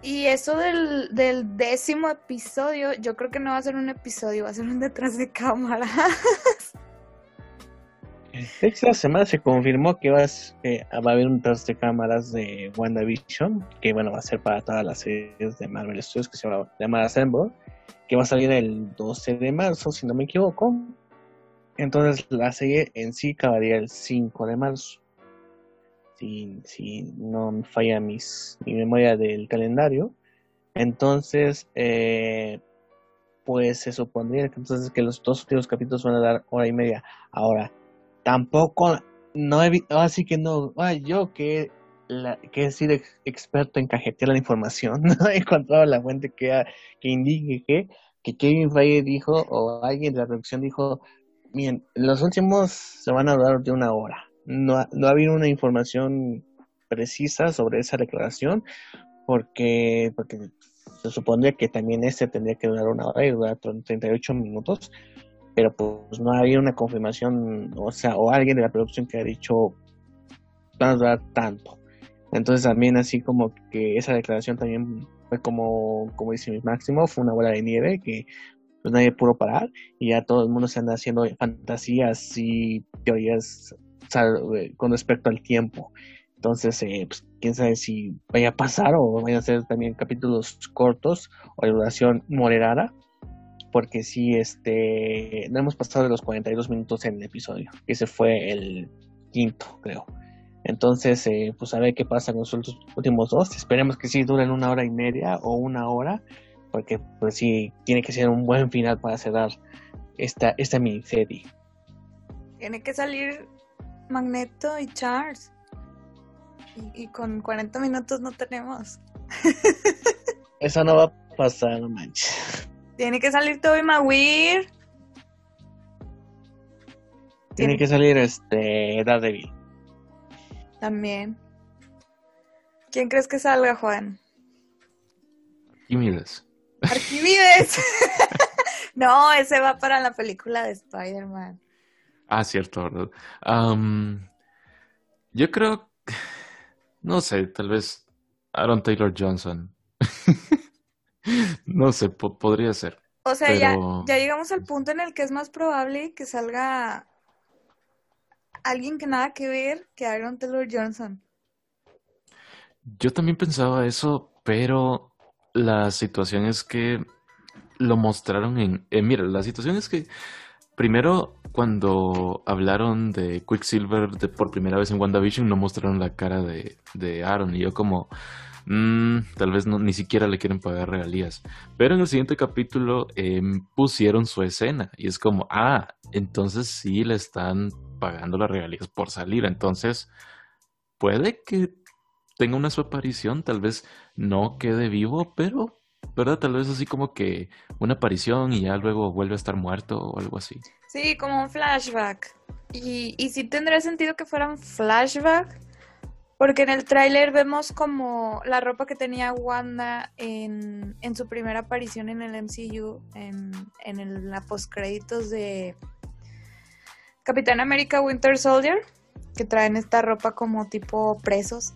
Y eso del, del décimo episodio, yo creo que no va a ser un episodio, va a ser un detrás de cámara. Esta semana se confirmó que va a, va a haber un detrás de cámaras de WandaVision, que bueno, va a ser para todas las series de Marvel Studios que se llama Assemble, que va a salir el 12 de marzo, si no me equivoco. Entonces la serie en sí acabaría el 5 de marzo. Si, no me falla mi memoria del calendario. Entonces, eh, pues se supondría entonces, que los dos últimos capítulos van a dar hora y media. Ahora, tampoco, no he así que no, yo que, la, que he sido experto en cajetear la información, no he encontrado la fuente que, que indique que, que Kevin Feige dijo, o alguien de la producción dijo, Bien, los últimos se van a dar de una hora. No, no ha habido una información precisa sobre esa declaración porque, porque se supondría que también este tendría que durar una hora y durar 38 minutos, pero pues no ha habido una confirmación, o sea, o alguien de la producción que ha dicho van a durar tanto. Entonces también así como que esa declaración también fue como, como dice máximo, fue una bola de nieve que pues nadie pudo parar y ya todo el mundo se anda haciendo fantasías y teorías con respecto al tiempo. Entonces, eh, pues, quién sabe si vaya a pasar o vayan a ser también capítulos cortos o de duración moderada, porque si este, no hemos pasado de los 42 minutos en el episodio, ese fue el quinto, creo. Entonces, eh, pues a ver qué pasa con los últimos dos. Esperemos que sí duren una hora y media o una hora porque pues sí, tiene que ser un buen final para cerrar esta, esta miniserie. Tiene que salir Magneto y Charles. Y, con 40 minutos no tenemos. Eso no va a pasar, no manches. Tiene que salir Toby Maguire. Tiene, que salir este Daredevil. También. ¿Quién crees que salga, Juan? Arquímedes. Arquivides. no, ese va para la película de Spider-Man. Ah, cierto, ¿verdad? yo creo, no sé, tal vez Aaron Taylor Johnson. no sé, podría ser. O sea, ya, ya llegamos al punto en el que es más probable que salga alguien que nada que ver que Aaron Taylor Johnson. Yo también pensaba eso, pero la situación es que lo mostraron en... Eh, mira, la situación es que primero cuando hablaron de Quicksilver de, por primera vez en WandaVision no mostraron la cara de, de Aaron y yo como... Mm, tal vez no, ni siquiera le quieren pagar regalías. Pero en el siguiente capítulo em, pusieron su escena y es como, ah, entonces sí le están pagando las regalías por salir. Entonces, puede que tenga una su aparición, tal vez no quede vivo, pero, ¿verdad? Tal vez así como que una aparición y ya luego vuelve a estar muerto o algo así. Sí, como un flashback. Y, y sí tendría sentido que fuera un flashback, porque en el tráiler vemos como la ropa que tenía Wanda en, en su primera aparición en el MCU, en, en el, la postcréditos de Capitán América Winter Soldier, que traen esta ropa como tipo presos.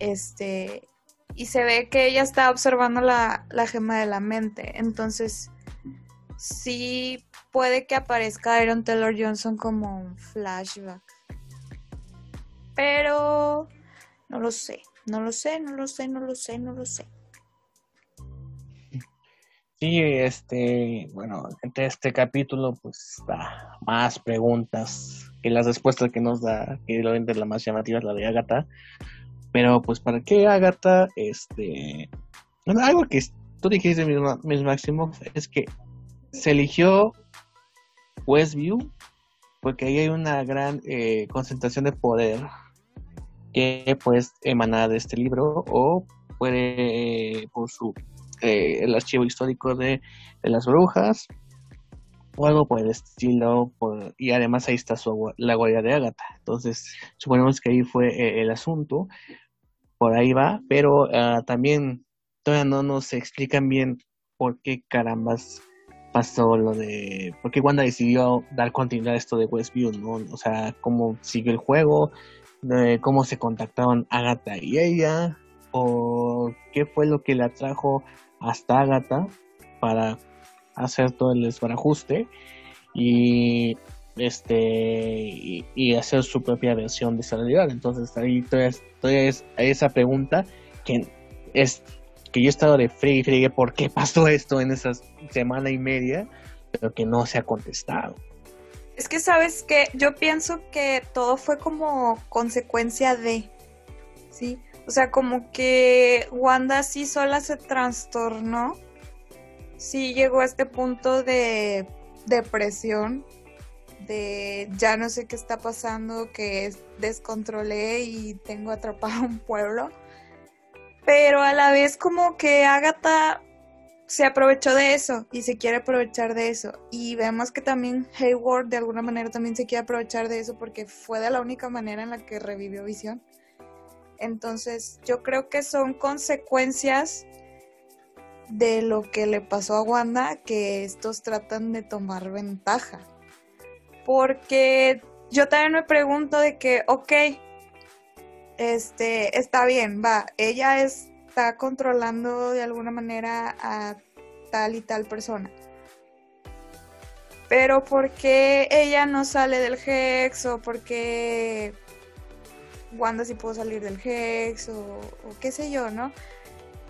Este, y se ve que ella está observando la, gema de la mente. Entonces, sí puede que aparezca Aaron Taylor Johnson como un flashback. Pero no lo sé, no lo sé, no lo sé, no lo sé, no lo sé. Sí, este, bueno, entre este capítulo, pues da más preguntas que las respuestas que nos da, que obviamente la más llamativa es la de Agatha. Pero, pues, ¿para qué Agatha? Este, algo que tú dijiste, mis Máximo, es que se eligió Westview porque ahí hay una gran eh, concentración de poder que puede emanar de este libro o puede, eh, por su eh, el archivo histórico de, las brujas o algo por el estilo y además ahí está su, la guardia de Agatha entonces suponemos que ahí fue eh, el asunto por ahí va pero ah, también todavía no nos explican bien por qué carambas pasó lo de por qué Wanda decidió dar continuidad a esto de Westview no o sea cómo siguió el juego cómo se contactaban Agatha y ella o qué fue lo que le atrajo hasta Agatha para hacer todo el desbarajuste y este y, hacer su propia versión de esa realidad. Entonces ahí todavía, es esa pregunta que es que yo he estado de fregue y fregue por qué pasó esto en esa semana y media, pero que no se ha contestado. Es que sabes que yo pienso que todo fue como consecuencia de, ¿sí? O sea, como que Wanda sí sola se trastornó. Sí llegó a este punto de depresión. De ya no sé qué está pasando, que descontrolé y tengo atrapado un pueblo. Pero a la vez como que Agatha se aprovechó de eso y se quiere aprovechar de eso. Y vemos que también Hayward de alguna manera también se quiere aprovechar de eso porque fue de la única manera en la que revivió Visión. Entonces, yo creo que son consecuencias de lo que le pasó a Wanda que estos tratan de tomar ventaja. Porque yo también me pregunto de que, ok, este, está bien, va, ella está controlando de alguna manera a tal y tal persona. Pero ¿por qué ella no sale del Hex o por qué Wanda sí pudo salir del Hex o, qué sé yo, ¿no?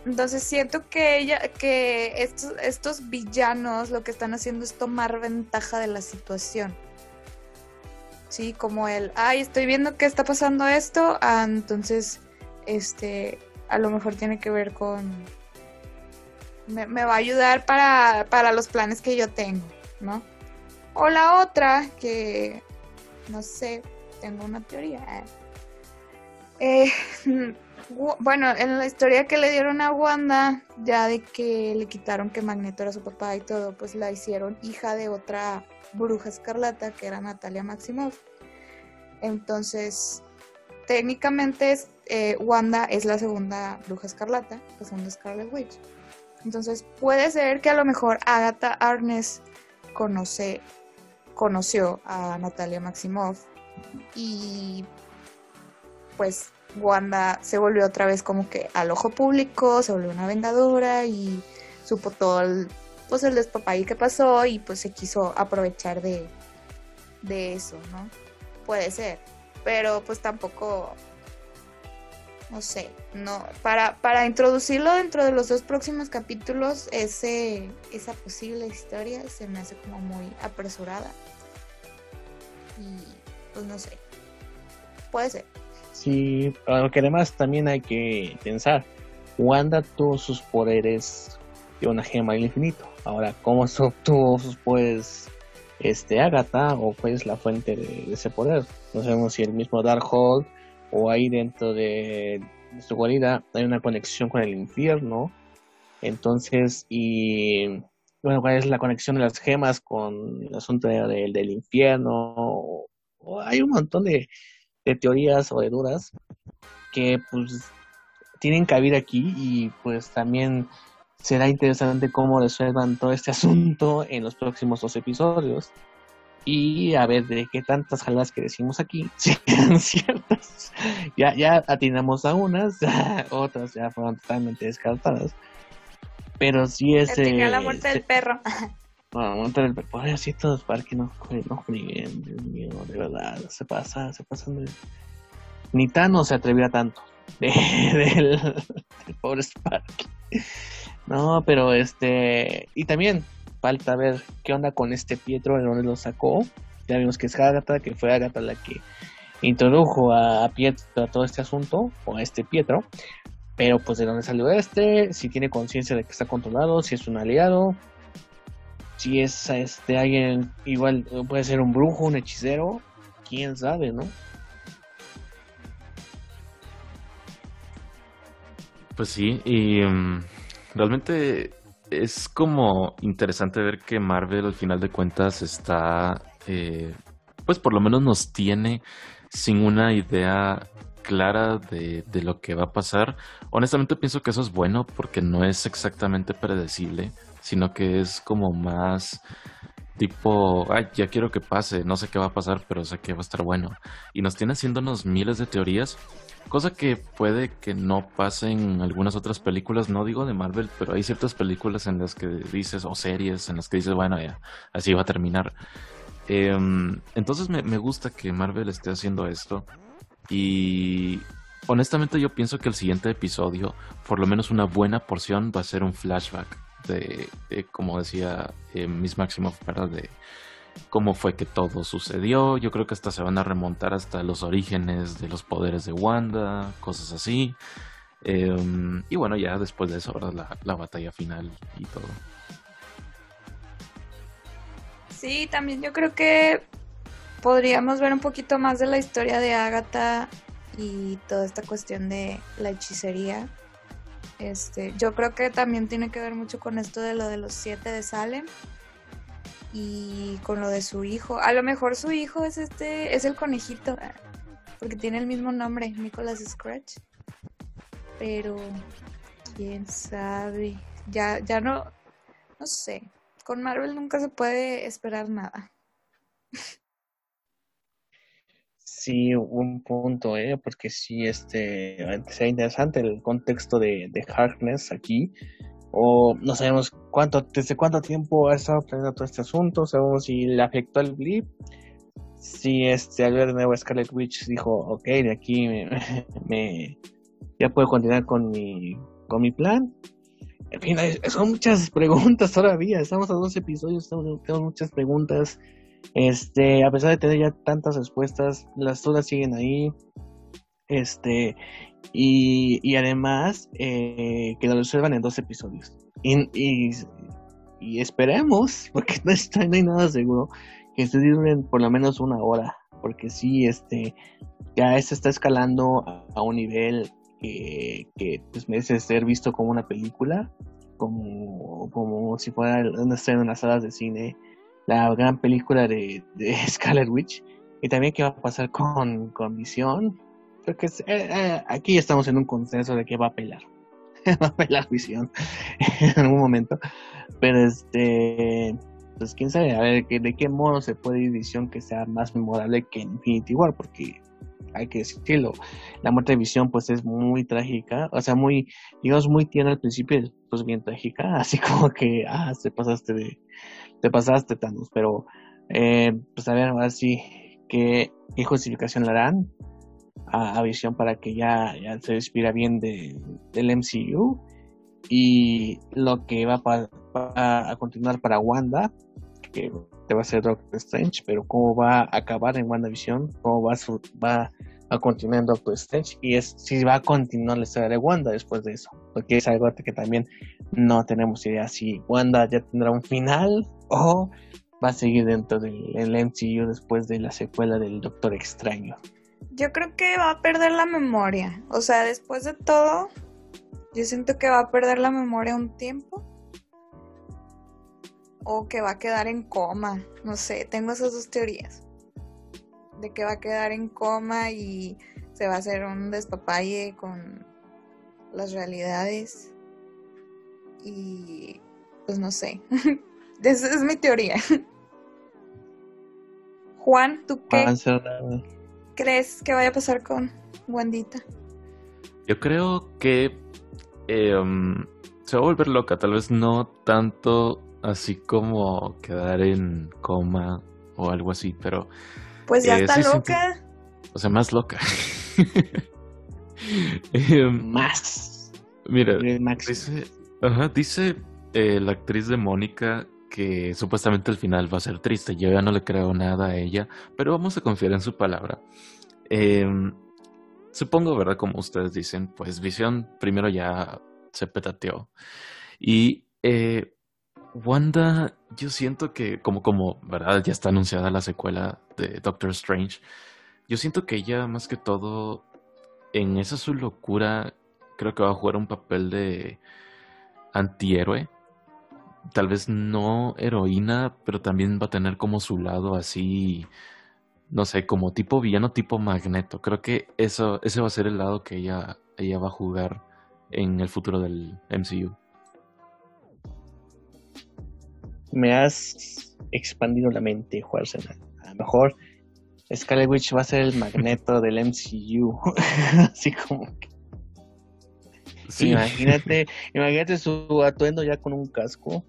Entonces siento que ella, que estos, estos villanos lo que están haciendo es tomar ventaja de la situación. Sí, como el, ay, estoy viendo que está pasando esto, ah, entonces, este, a lo mejor tiene que ver con, me, va a ayudar para, para los planes que yo tengo, ¿no? O la otra, que, no sé, tengo una teoría, ¿eh? Bueno, en la historia que le dieron a Wanda, ya de que le quitaron que Magneto era su papá y todo, pues la hicieron hija de otra bruja escarlata que era Natalia Maximoff. Entonces, técnicamente eh, Wanda es la segunda bruja escarlata, la segunda Scarlet Witch. Entonces, puede ser que a lo mejor Agatha Arnes conoce, conoció a Natalia Maximoff y pues Wanda se volvió otra vez como que al ojo público, se volvió una vendedora y supo todo el, pues el despapay que pasó y pues se quiso aprovechar de, de eso, ¿no? Puede ser, pero pues tampoco, no sé, no, para, para introducirlo dentro de los dos próximos capítulos, ese, esa posible historia se me hace como muy apresurada y pues no sé, puede ser. Sí, aunque además también hay que pensar, Wanda tuvo sus poderes de una gema del infinito. Ahora, ¿cómo se obtuvo sus poderes este Agatha o pues la fuente de, ese poder? No sabemos si el mismo Darkhold o ahí dentro de, su guarida hay una conexión con el infierno. Entonces, y bueno, ¿cuál es la conexión de las gemas con el asunto del infierno? hay un montón de, de teorías o de dudas que pues tienen cabida aquí y pues también será interesante cómo resuelvan todo este asunto en los próximos dos episodios y a ver de qué tantas jalas que decimos aquí sean ciertas. Ya, ya atinamos a unas, otras ya fueron totalmente descartadas. Pero sí es... Eh, la muerte del perro. No, el todos para que no, no Dios mío, de verdad, se pasa, se pasan de, ni Thanos se atrevió a tanto de- del, pobre Sparky. No, pero este. Y también falta ver qué onda con este Pietro, de dónde lo sacó. Ya vimos que es Agatha, que fue Agatha la que introdujo a Pietro a todo este asunto, o a este Pietro. Pero pues de dónde salió este, si tiene conciencia de que está controlado, si es un aliado, si es este alguien igual puede ser un brujo, un hechicero, quién sabe, ¿no? Pues sí, y mm, realmente es como interesante ver que Marvel al final de cuentas está, eh, pues por lo menos nos tiene sin una idea clara de, de lo que va a pasar. Honestamente pienso que eso es bueno porque no es exactamente predecible, sino que es como más tipo, ay, ya quiero que pase, no sé qué va a pasar, pero sé que va a estar bueno. Y nos tiene haciéndonos miles de teorías Cosa que puede que no pase en algunas otras películas, no digo de Marvel, pero hay ciertas películas en las que dices, o series en las que dices, bueno, ya, así va a terminar. Em, entonces me, me gusta que Marvel esté haciendo esto. Y honestamente yo pienso que el siguiente episodio, por lo menos una buena porción, va a ser un flashback de, de, como decía eh, Miss Maximoff, ¿verdad? De cómo fue que todo sucedió. Yo creo que hasta se van a remontar hasta los orígenes de los poderes de Wanda, cosas así. Eh, y bueno, ya después de eso, ¿verdad? La, la, batalla final y todo. Sí, también yo creo que podríamos ver un poquito más de la historia de Agatha y toda esta cuestión de la hechicería. Este, yo creo que también tiene que ver mucho con esto de lo de los siete de Salem y con lo de su hijo. A lo mejor su hijo es este, es el conejito, porque tiene el mismo nombre, Nicholas Scratch. Pero quién sabe. Ya, ya no, no sé. Con Marvel nunca se puede esperar nada. Sí, un punto, ¿eh? Porque sí, este, sea interesante el contexto de, de Harkness aquí, o no sabemos cuánto, desde cuánto tiempo ha estado planeando todo este asunto, sabemos si le afectó el blip, si este al ver de nuevo Scarlet Witch dijo, ok, de aquí me, ya puedo continuar con mi, con mi plan. En fin, son muchas preguntas todavía, estamos a dos episodios, tenemos muchas preguntas. Este, a pesar de tener ya tantas respuestas, las dudas siguen ahí. Este, y, y además eh, que lo resuelvan en dos episodios. Y, y, esperemos, porque no, está, hay nada seguro, que se duren por lo menos una hora. Porque sí, este, ya se está escalando a, un nivel que, que pues, merece ser visto como una película, como, como si fuera una escena en las salas de cine, la gran película de, de Scarlet Witch. Y también qué va a pasar con, con Visión, porque eh, eh, aquí estamos en un consenso de que va a pelar. va a pelar visión en algún momento. Pero este. Pues quién sabe, a ver de qué modo se puede ir visión que sea más memorable que Infinity War, porque hay que decirlo, la muerte de visión pues es muy trágica, o sea, muy, digamos, muy tierna al principio después bien trágica, así como que, ah, te pasaste de, te pasaste Thanos, pero, eh, pues a ver, ahora ¿qué, justificación le harán? a, a, Visión para que ya, se despida bien de, del MCU y lo que va pa, a continuar para Wanda que va a ser Doctor Strange pero cómo va a acabar en WandaVision cómo va su, va a continuar en Doctor Strange y es si va a continuar la historia de Wanda después de eso porque es algo que también no tenemos idea si Wanda ya tendrá un final o va a seguir dentro del, del MCU después de la secuela del Doctor Extraño yo creo que va a perder la memoria. O sea, después de todo, yo siento que va a perder la memoria un tiempo. O que va a quedar en coma. No sé, tengo esas dos teorías. De que va a quedar en coma y se va a hacer un despapalle con las realidades. Y pues no sé. Esa es mi teoría. Juan, ¿tú qué? crees que vaya a pasar con Wandita? Yo creo que eh, um, se va a volver loca, tal vez no tanto así como quedar en coma o algo así, pero... Pues ya eh, está sí loca. Siento, o sea, más loca. Em, Más. mira, dice, ajá, dice eh, la actriz de Mónica que supuestamente el final va a ser triste. Yo ya no le creo nada a ella, pero vamos a confiar en su palabra. Em, supongo, ¿verdad? Como ustedes dicen, pues Visión primero ya se petateó. Y eh, Wanda, yo siento que como, como, ¿verdad? Ya está anunciada la secuela de Doctor Strange. Yo siento que ella, más que todo, en esa su locura, creo que va a jugar un papel de antihéroe. Tal vez no heroína, pero también va a tener como su lado así, no sé, como tipo villano, tipo magneto. Creo que eso, ese va a ser el lado que ella, ella va a jugar en el futuro del MCU. Me has expandido la mente, Juarsen. A lo mejor Scarlet Witch va a ser el magneto del MCU. Así como que Sí, Imagínate, imagínate su atuendo ya con un casco.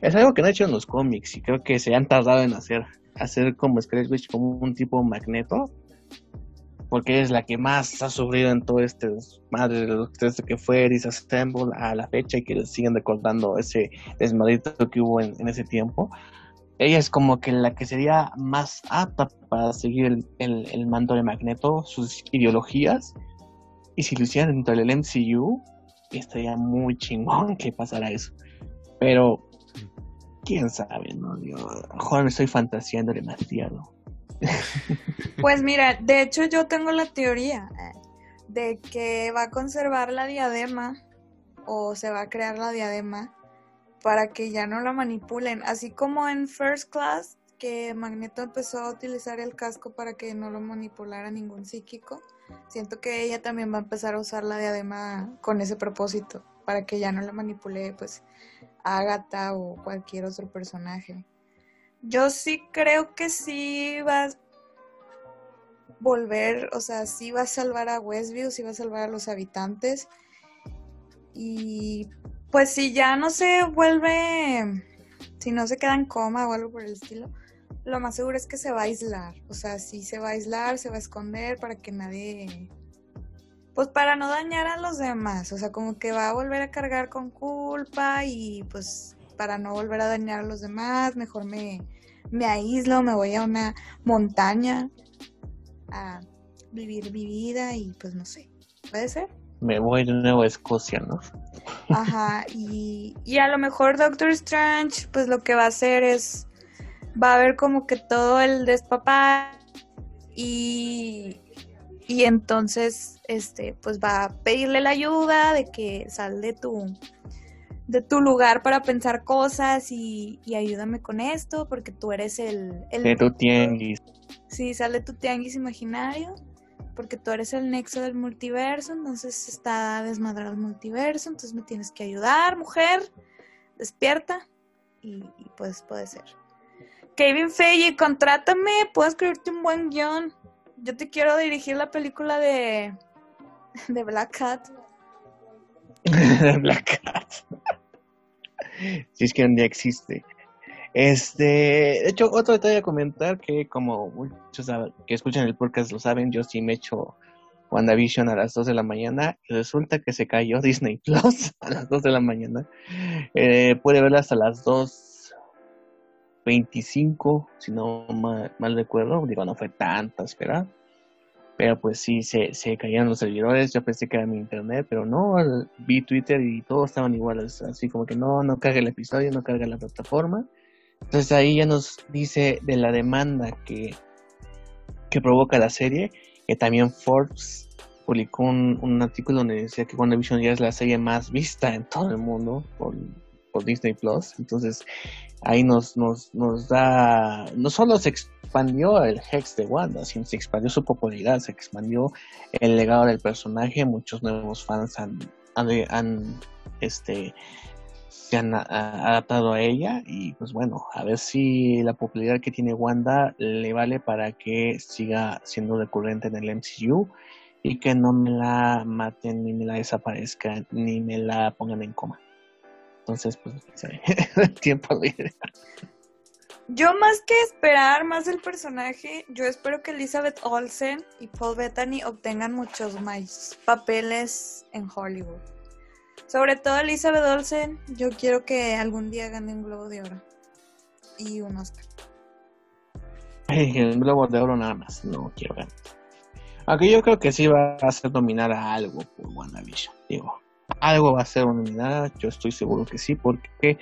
es algo que no he hecho en los cómics y creo que se han tardado en hacer. Hacer como Scarlet Witch como un tipo magneto. Porque es la que más ha sufrido en todo este madre desde que fue Disassemble a la fecha y que le siguen recordando ese desmadrito que hubo en, en ese tiempo. Ella es como que la que sería más apta para seguir el, el, el mando de Magneto, sus ideologías y si lo hicieran dentro del MCU, estaría muy chingón que pasara eso. Pero, quién sabe, ¿no? Yo, joder, me estoy fantaseando demasiado. Pues mira, de hecho yo tengo la teoría eh, de que va a conservar la diadema o se va a crear la diadema para que ya no la manipulen, así como en First Class que Magneto empezó a utilizar el casco para que no lo manipulara ningún psíquico. Siento que ella también va a empezar a usar la diadema con ese propósito, para que ya no la manipule pues Agatha o cualquier otro personaje. Yo sí creo que sí va a volver, o sea, sí va a salvar a Westview, sí va a salvar a los habitantes. Y pues si ya no se vuelve, si no se queda en coma o algo por el estilo, lo más seguro es que se va a aislar. O sea, sí se va a aislar, se va a esconder para que nadie... Pues para no dañar a los demás. O sea, como que va a volver a cargar con culpa y pues para no volver a dañar a los demás, mejor me, me aíslo, me voy a una montaña a vivir mi vida y pues no sé. ¿Puede ser? Me voy de nuevo a Escocia, ¿no? Ajá, y, y a lo mejor Doctor Strange, pues lo que va a hacer es, va a ver como que todo el despapá y, y entonces, este, pues va a pedirle la ayuda de que sal de tu, de tu lugar para pensar cosas y, y ayúdame con esto porque tú eres el, el De tu tianguis. Sí, sale tu tianguis imaginario, porque tú eres el nexo del multiverso, entonces está desmadrado el multiverso, entonces me tienes que ayudar, mujer, despierta, y, y pues puede ser. Kevin Feige, contrátame, puedo escribirte un buen guion. Yo te quiero dirigir la película de, de Black Cat. Black Cat. si es que un día existe. Este, de hecho, otro detalle a comentar que como muchos que escuchan el podcast lo saben, yo sí me echo WandaVision a las 2 de la mañana y resulta que se cayó Disney Plus a las 2 de la mañana. Eh, puede verla hasta las 2.25, si no ma- mal, recuerdo. Digo, no fue tanta espera. Pero pues sí, se, se caían los servidores. Yo pensé que era mi internet, pero no. Vi Twitter y todos estaban iguales. Así como que no, no carga el episodio, no carga la plataforma. Entonces ahí ya nos dice de la demanda que, que provoca la serie, que también Forbes publicó un, un artículo donde decía que WandaVision ya es la serie más vista en todo el mundo por, por Disney Plus. Entonces ahí nos, nos, nos da, no solo se expandió el Hex de Wanda, sino se expandió su popularidad, se expandió el legado del personaje, muchos nuevos fans han, han, este, se han a- a- adaptado a ella y pues bueno, a ver si la popularidad que tiene Wanda le vale para que siga siendo recurrente en el MCU y que no me la maten ni me la desaparezcan ni me la pongan en coma. Entonces, pues, sí, tiempo libre. Yo más que esperar más del personaje, yo espero que Elizabeth Olsen y Paul Bettany obtengan muchos más papeles en Hollywood. Sobre todo Elizabeth Olsen, yo quiero que algún día gane un Globo de Oro y un Oscar. El Globo de Oro nada más, no quiero ver. Aunque yo creo que sí va a ser dominar a algo por WandaVision. Digo, algo va a ser nominada, yo estoy seguro que sí, porque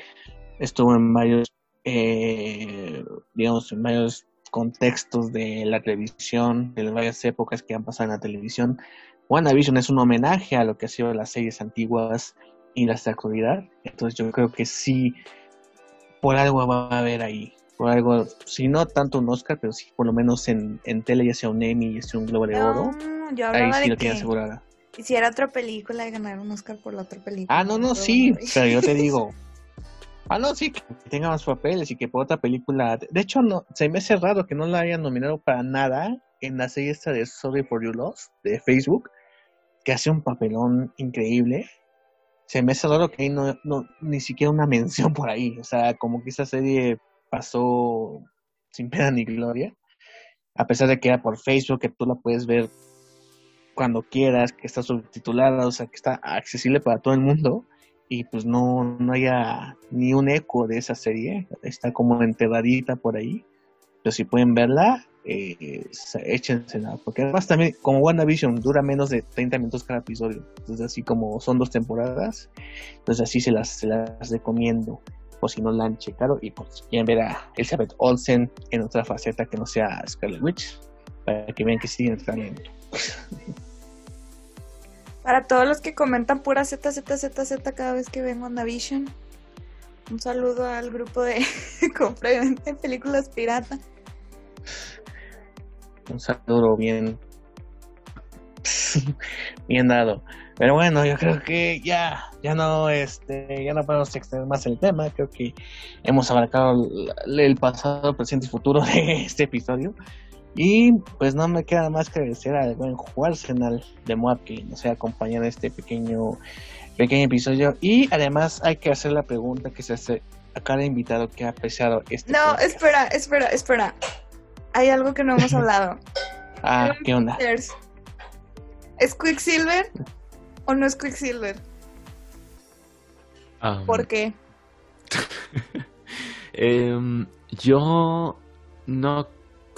estuvo en varios, eh, digamos, en varios contextos de la televisión, de las varias épocas que han pasado en la televisión. WandaVision es un homenaje a lo que ha sido las series antiguas y la actualidad. Entonces yo creo que sí, por algo va a haber ahí. Por algo, si no tanto un Oscar, pero sí por lo menos en, en tele, ya sea un Emmy, ya sea un Globo de Oro, No, ahí sí lo tiene asegurada. Hiciera otra película y ganar un Oscar por la otra película. Ah, no, no, sí, pero yo te digo. Ah, no, sí, que tenga más papeles y que por otra película. De hecho, no, se me hace raro que no la hayan nominado para nada en la serie esta de Sorry for Your Loss de Facebook, que hace un papelón increíble. Se me hace raro que ahí no, no, ni siquiera una mención por ahí. O sea, como que esa serie pasó sin pena ni gloria. A pesar de que era por Facebook, que tú la puedes ver cuando quieras, que está subtitulada, o sea, que está accesible para todo el mundo y pues no, no haya ni un eco de esa serie, está como enterradita por ahí, pero si pueden verla, eh, échensela, porque además también como WandaVision dura menos de 30 minutos cada episodio, entonces así como son dos temporadas, entonces así se las, se las recomiendo, por si no la han checado, y pues quieren ver a Elizabeth Olsen en otra faceta que no sea Scarlet Witch, para que vean que siguen talento. Para todos los que comentan pura Z, Z, Z, Z cada vez que ven WandaVision. Un saludo al grupo de compra de películas pirata. un saludo bien bien dado pero bueno yo creo que ya ya no este ya no podemos extender más el tema creo que hemos abarcado el, el pasado presente y futuro de este episodio y pues no me queda más que agradecer al buen Arsenal de Moab que nos ha acompañado en este pequeño pequeño episodio y además hay que hacer la pregunta que se hace a cada invitado que ha apreciado este No, podcast. espera, espera, espera. Hay algo que no hemos hablado. ah qué onda. ¿Es Quicksilver o no es Quicksilver? Um, ¿Por qué? Em, yo no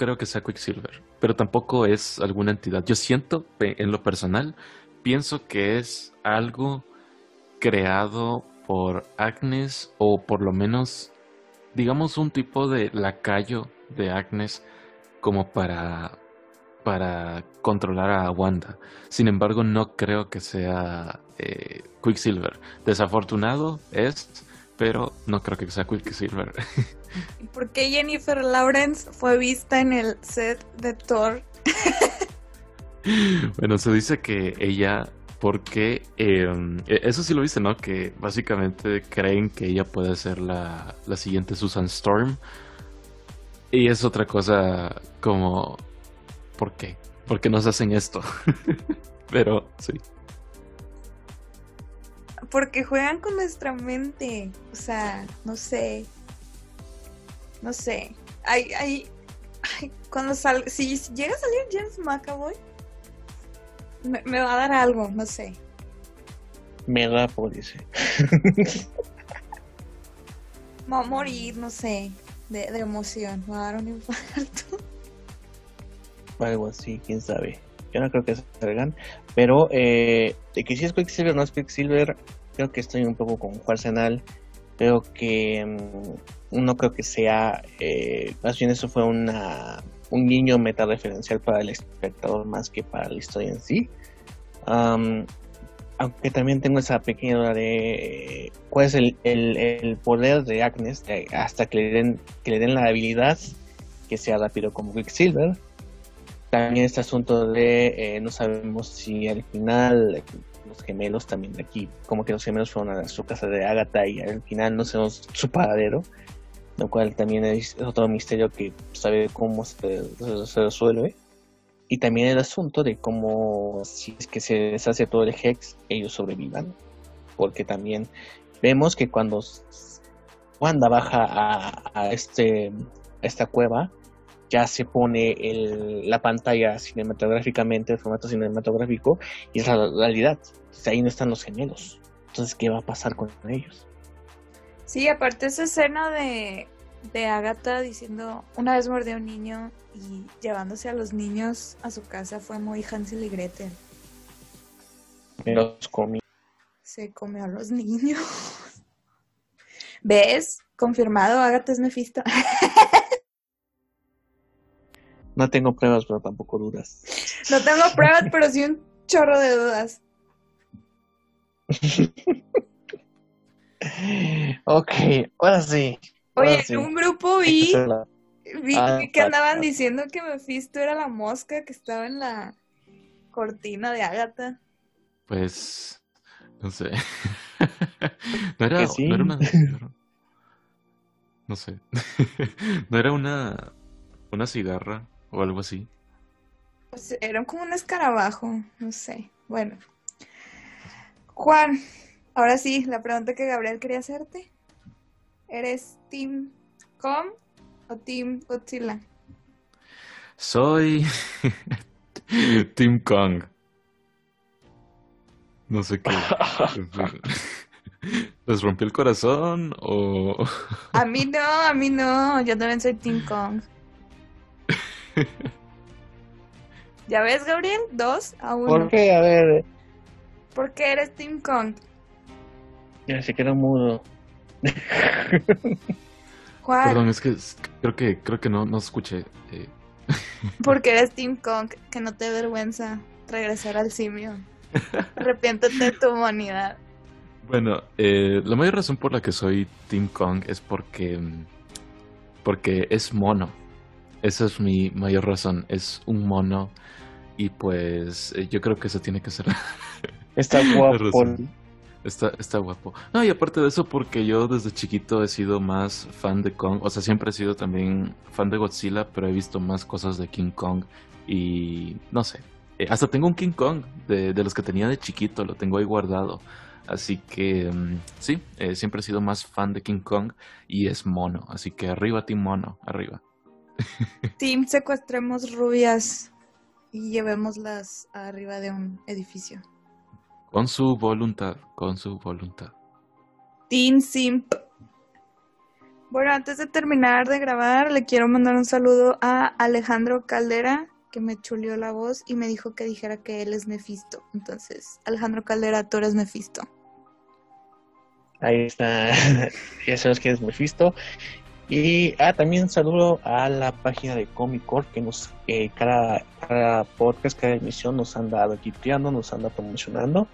creo que sea Quicksilver, pero tampoco es alguna entidad. Yo siento, en lo personal, pienso que es algo creado por Agnes o por lo menos, digamos, un tipo de lacayo de Agnes como para para controlar a Wanda. Sin embargo, no creo que sea eh, Quicksilver. Desafortunado es, pero no creo que sea Quicksilver. ¿Y ¿Por qué Jennifer Lawrence fue vista en el set de Thor? Bueno, se dice que ella, porque eh, eso sí lo viste, ¿no? Que básicamente creen que ella puede ser la, la siguiente Susan Storm. Y es otra cosa como, ¿por qué? ¿Por qué nos hacen esto? Pero sí. Porque juegan con nuestra mente. O sea, no sé. No sé. Hay, hay, ay, cuando sal, si llega a salir James McAvoy, me, me va a dar algo, no sé. me da por dice Me va a morir, no sé, de, de emoción. Me va a dar un infarto. algo así, quién sabe. Yo no creo que salgan, pero eh, de que si es Quicksilver o no es Quicksilver, creo que estoy un poco con Arsenal. Creo que mm, no creo que sea, eh, más bien eso fue una un guiño meta-referencial para el espectador más que para la historia en sí. Aunque también tengo esa pequeña duda de eh, cuál es el, poder de Agnes hasta que le den le den la habilidad que sea rápido como Quicksilver también este asunto de eh, no sabemos si al final los gemelos también de aquí, como que los gemelos fueron a su casa de Agatha y al final no sabemos su paradero, lo cual también es otro misterio que sabe cómo se, resuelve. Y también el asunto de cómo, si es que se deshace todo el Hex, ellos sobrevivan. Porque también vemos que cuando Wanda baja a, a este esta cueva, ya se pone el, la pantalla cinematográficamente, el formato cinematográfico, y es la realidad. Entonces, ahí no están los gemelos. Entonces, ¿qué va a pasar con ellos? Sí, aparte esa escena de, de Agatha diciendo una vez mordió a un niño y llevándose a los niños a su casa fue muy Hansel y Gretel. Me los comí. Se comió a los niños. ¿Ves? Confirmado, Agatha es Mephisto. No tengo pruebas, pero tampoco dudas. no tengo pruebas, pero sí un chorro de dudas. ok, ahora sí. Oye, sí. en un grupo vi, vi Ah, que andaban ah. diciendo que Mephisto era la mosca que estaba en la cortina de Agatha. Pues, no sé. No era, sí. no era una... No sé. No era una... Una cigarra o algo así. Pues era como un escarabajo, no sé. Bueno. Juan, ahora sí, la pregunta que Gabriel quería hacerte. ¿Eres Team Com o Team Godzilla? Soy Team Kong. No sé qué. ¿Les rompió el corazón o...? A mí no, a mí no. Yo también soy Team Kong. ¿Ya ves, Gabriel? Dos a uno. ¿Por qué? A ver, ¿Por qué eres Team Kong? ya se quedó mudo. Juan, Perdón, es que creo que creo que no, no escuché. eh, ¿por qué eres Team Kong? Que no te vergüenza regresar al simio. Arrepiéntete de tu humanidad. Bueno, eh, la mayor razón por la que soy Team Kong es porque, mm, porque es mono. Esa es mi mayor razón. Es un mono y pues eh, yo creo que eso tiene que ser. Está guapo. Está, está guapo. No, y aparte de eso, porque yo desde chiquito he sido más fan de Kong. O sea, siempre he sido también fan de Godzilla, pero he visto más cosas de King Kong. Y no sé. Eh, hasta tengo un King Kong de, de los que tenía de chiquito, lo tengo ahí guardado. Así que mm, sí, eh, siempre he sido más fan de King Kong y es mono. Así que arriba, Team Mono, arriba. Team secuestremos rubias y llevémoslas arriba de un edificio. Con su voluntad, con su voluntad. Team Simp. Bueno, antes de terminar de grabar, le quiero mandar un saludo a Alejandro Caldera, que me chuleó la voz y me dijo que dijera que él es Mephisto. Entonces, Alejandro Caldera, tú eres Mephisto. Ahí está. ya sabes que es Mephisto. Y ah, también saludo a la página de Comic Core que nos, eh, cada, cada podcast, cada emisión nos anda equipeando, nos anda promocionando,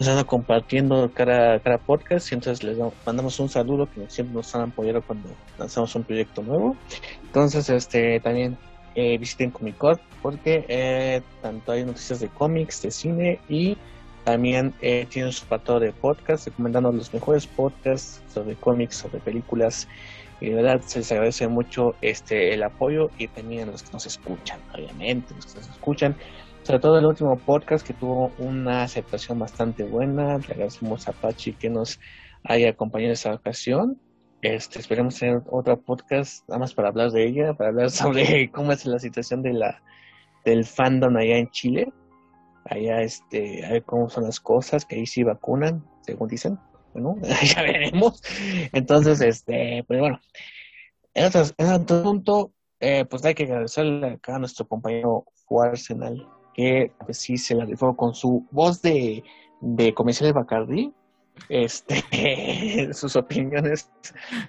nos anda compartiendo cada, cada podcast. Y entonces les damos- mandamos un saludo que siempre nos han apoyado cuando lanzamos un proyecto nuevo. Entonces, este también eh, visiten Comic Core porque eh, tanto hay noticias de cómics, de cine y también eh, tienen su apartado de podcast recomendando los mejores podcasts sobre cómics, sobre películas. Y de verdad se les agradece mucho este el apoyo y también los que nos escuchan, obviamente, los que nos escuchan. Sobre todo el último podcast que tuvo una aceptación bastante buena. Le agradecemos a Pachi que nos haya acompañado en esta ocasión. Este, esperemos tener otro podcast nada más para hablar de ella, para hablar sobre cómo es la situación de la del fandom allá en Chile allá este, a ver cómo son las cosas, que ahí sí vacunan, según dicen, ya veremos. Entonces, este, pues bueno, en otro, en otro punto, eh, pues hay que agradecerle acá a nuestro compañero Arsenal, que pues sí se la rifó con su voz de, de comercial de Bacardi, este, sus opiniones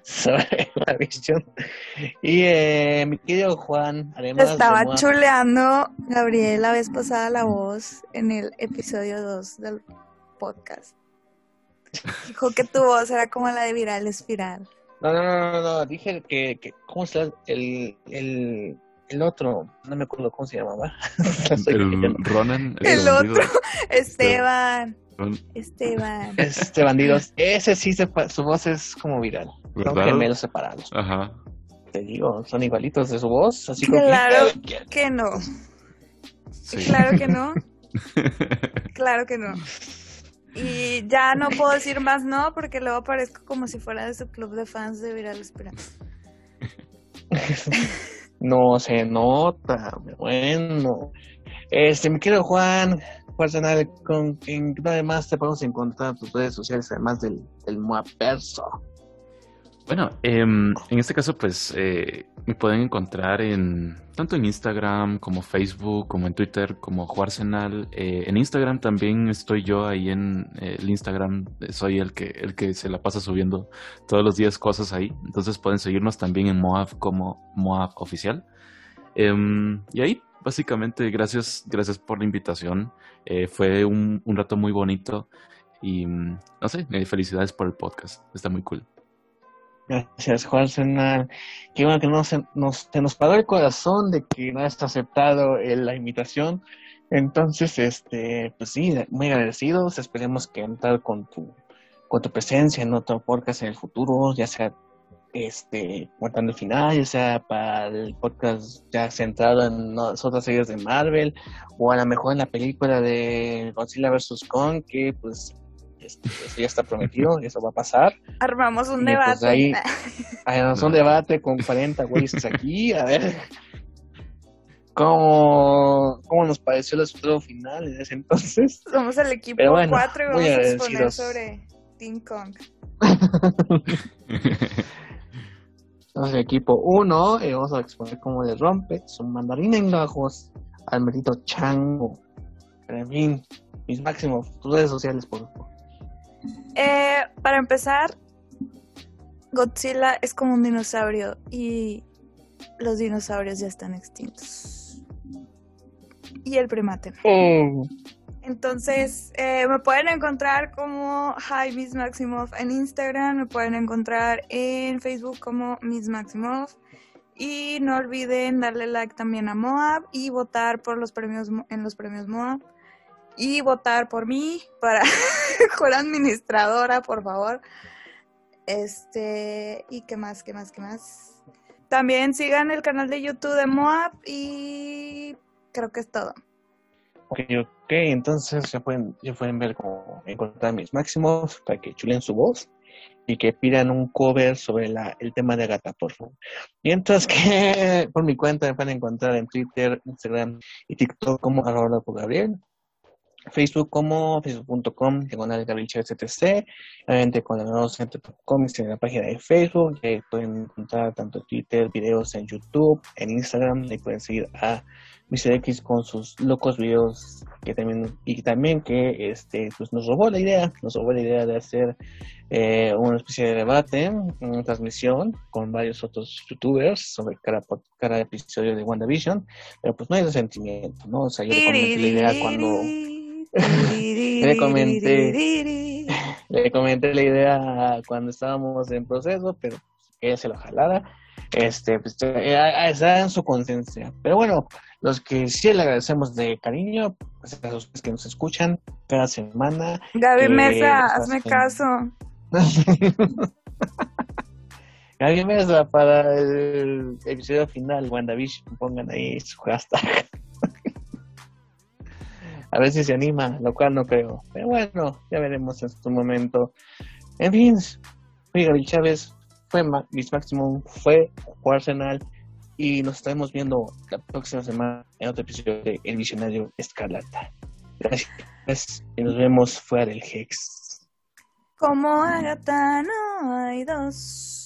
sobre la visión. Y eh, mi querido Juan, además de Estaba chuleando Gabriel la vez pasada la voz en el episodio 2 del podcast. Dijo que tu voz era como la de Viral Espiral. No, no, no, no, no, dije que, que ¿cómo se llama? El, el, el otro, no me acuerdo cómo se llamaba. El. Ronan. El otro. Esteban. Esteban. Este bandidos, ese sí, se, su voz es como viral. Son ¿Verdad? gemelos separados. Ajá. Te digo, son igualitos de su voz, así como Claro que- que no. Sí. Claro que no. Claro que no. Y ya no puedo decir más no porque luego parezco como si fuera de su club de fans de Viral Espiral. no se nota, bueno. Este, mi querido Juan, Juan con quien además te podemos encontrar tus redes sociales, además del, del Moaperso. Bueno, em, en este caso, pues eh, me pueden encontrar en tanto en Instagram como Facebook, como en Twitter, como Juarsenal. Eh, en Instagram también estoy yo ahí en eh, el Instagram, soy el que el que se la pasa subiendo todos los días cosas ahí. Entonces pueden seguirnos también en Moab como Moab oficial. Em, y ahí, básicamente, gracias, gracias por la invitación. fue un, un rato muy bonito y no sé, felicidades por el podcast. Está muy cool. Gracias, Juan Senal. Qué bueno que no se nos, se nos paró el corazón de que no has aceptado la invitación. Entonces, este, pues sí, muy agradecidos. Esperemos que entrar con tu, con tu presencia en otro podcast en el futuro, ya sea este, contando el final, ya sea para el podcast ya centrado en otras series de Marvel, o a lo mejor en la película de Godzilla vs. Kong, que pues este, eso ya está prometido, eso va a pasar. Armamos un Y, pues, debate. ahí, armamos un debate con 40 güeyes aquí, a ver cómo, cómo nos pareció el resultado final en ese entonces. Somos el equipo Pero bueno, 4 y vamos a exponer sobre King Kong. Entonces, equipo 1, vamos a exponer cómo le rompe su mandarín en gajos al maldito chango. Pero en fin, mis máximos, tus redes sociales, por favor. Eh, para empezar, Godzilla es como un dinosaurio y los dinosaurios ya están extintos. Y el primate. Oh, Entonces, eh, me pueden encontrar como Hi Miss Maximoff en Instagram, me pueden encontrar en Facebook como Miss Maximoff. Y no olviden darle like también a Moab y votar por los premios en los premios Moab. Y votar por mí para mejor administradora, por favor. Este, y qué más, qué más, qué más. También sigan el canal de YouTube de Moab y creo que es todo. Ok, ok, entonces ya pueden, ya pueden ver cómo encontrar mis máximos para que chulen su voz y que pidan un cover sobre la, el tema de Agatha, por favor. Mientras que por mi cuenta me pueden encontrar en Twitter, Instagram y TikTok como arroba por Gabriel. Facebook como facebook.com, diagonal Gabriel etc. Obviamente con centro comics en la página de Facebook, que pueden encontrar tanto Twitter, videos en YouTube, en Instagram, ahí pueden seguir a Mr. X con sus locos videos que también y también que este pues nos robó la idea nos robó la idea de hacer eh, una especie de debate una transmisión con varios otros youtubers sobre cada episodio de WandaVision pero pues no hay resentimiento no o sea yo le comenté la idea cuando Le comenté. le comenté la idea cuando estábamos en proceso, pero ella se lo jalara. Este, pues, eh, está en su conciencia. Pero bueno, los que sí le agradecemos de cariño, pues a los que nos escuchan cada semana. Gaby Mesa, hazme hacen- caso. Alguien Mesa para el episodio final, WandaVision, pongan ahí su hashtag. A ver si se anima, lo cual no creo. Pero bueno, ya veremos en su momento. En fin, Gabriel Chávez, fue Miss Maximum, fue Arsenal y nos estaremos viendo la próxima semana en otro episodio de El Visionario Escarlata. Gracias y nos vemos fuera del Hex. Como Agatha no hay dos.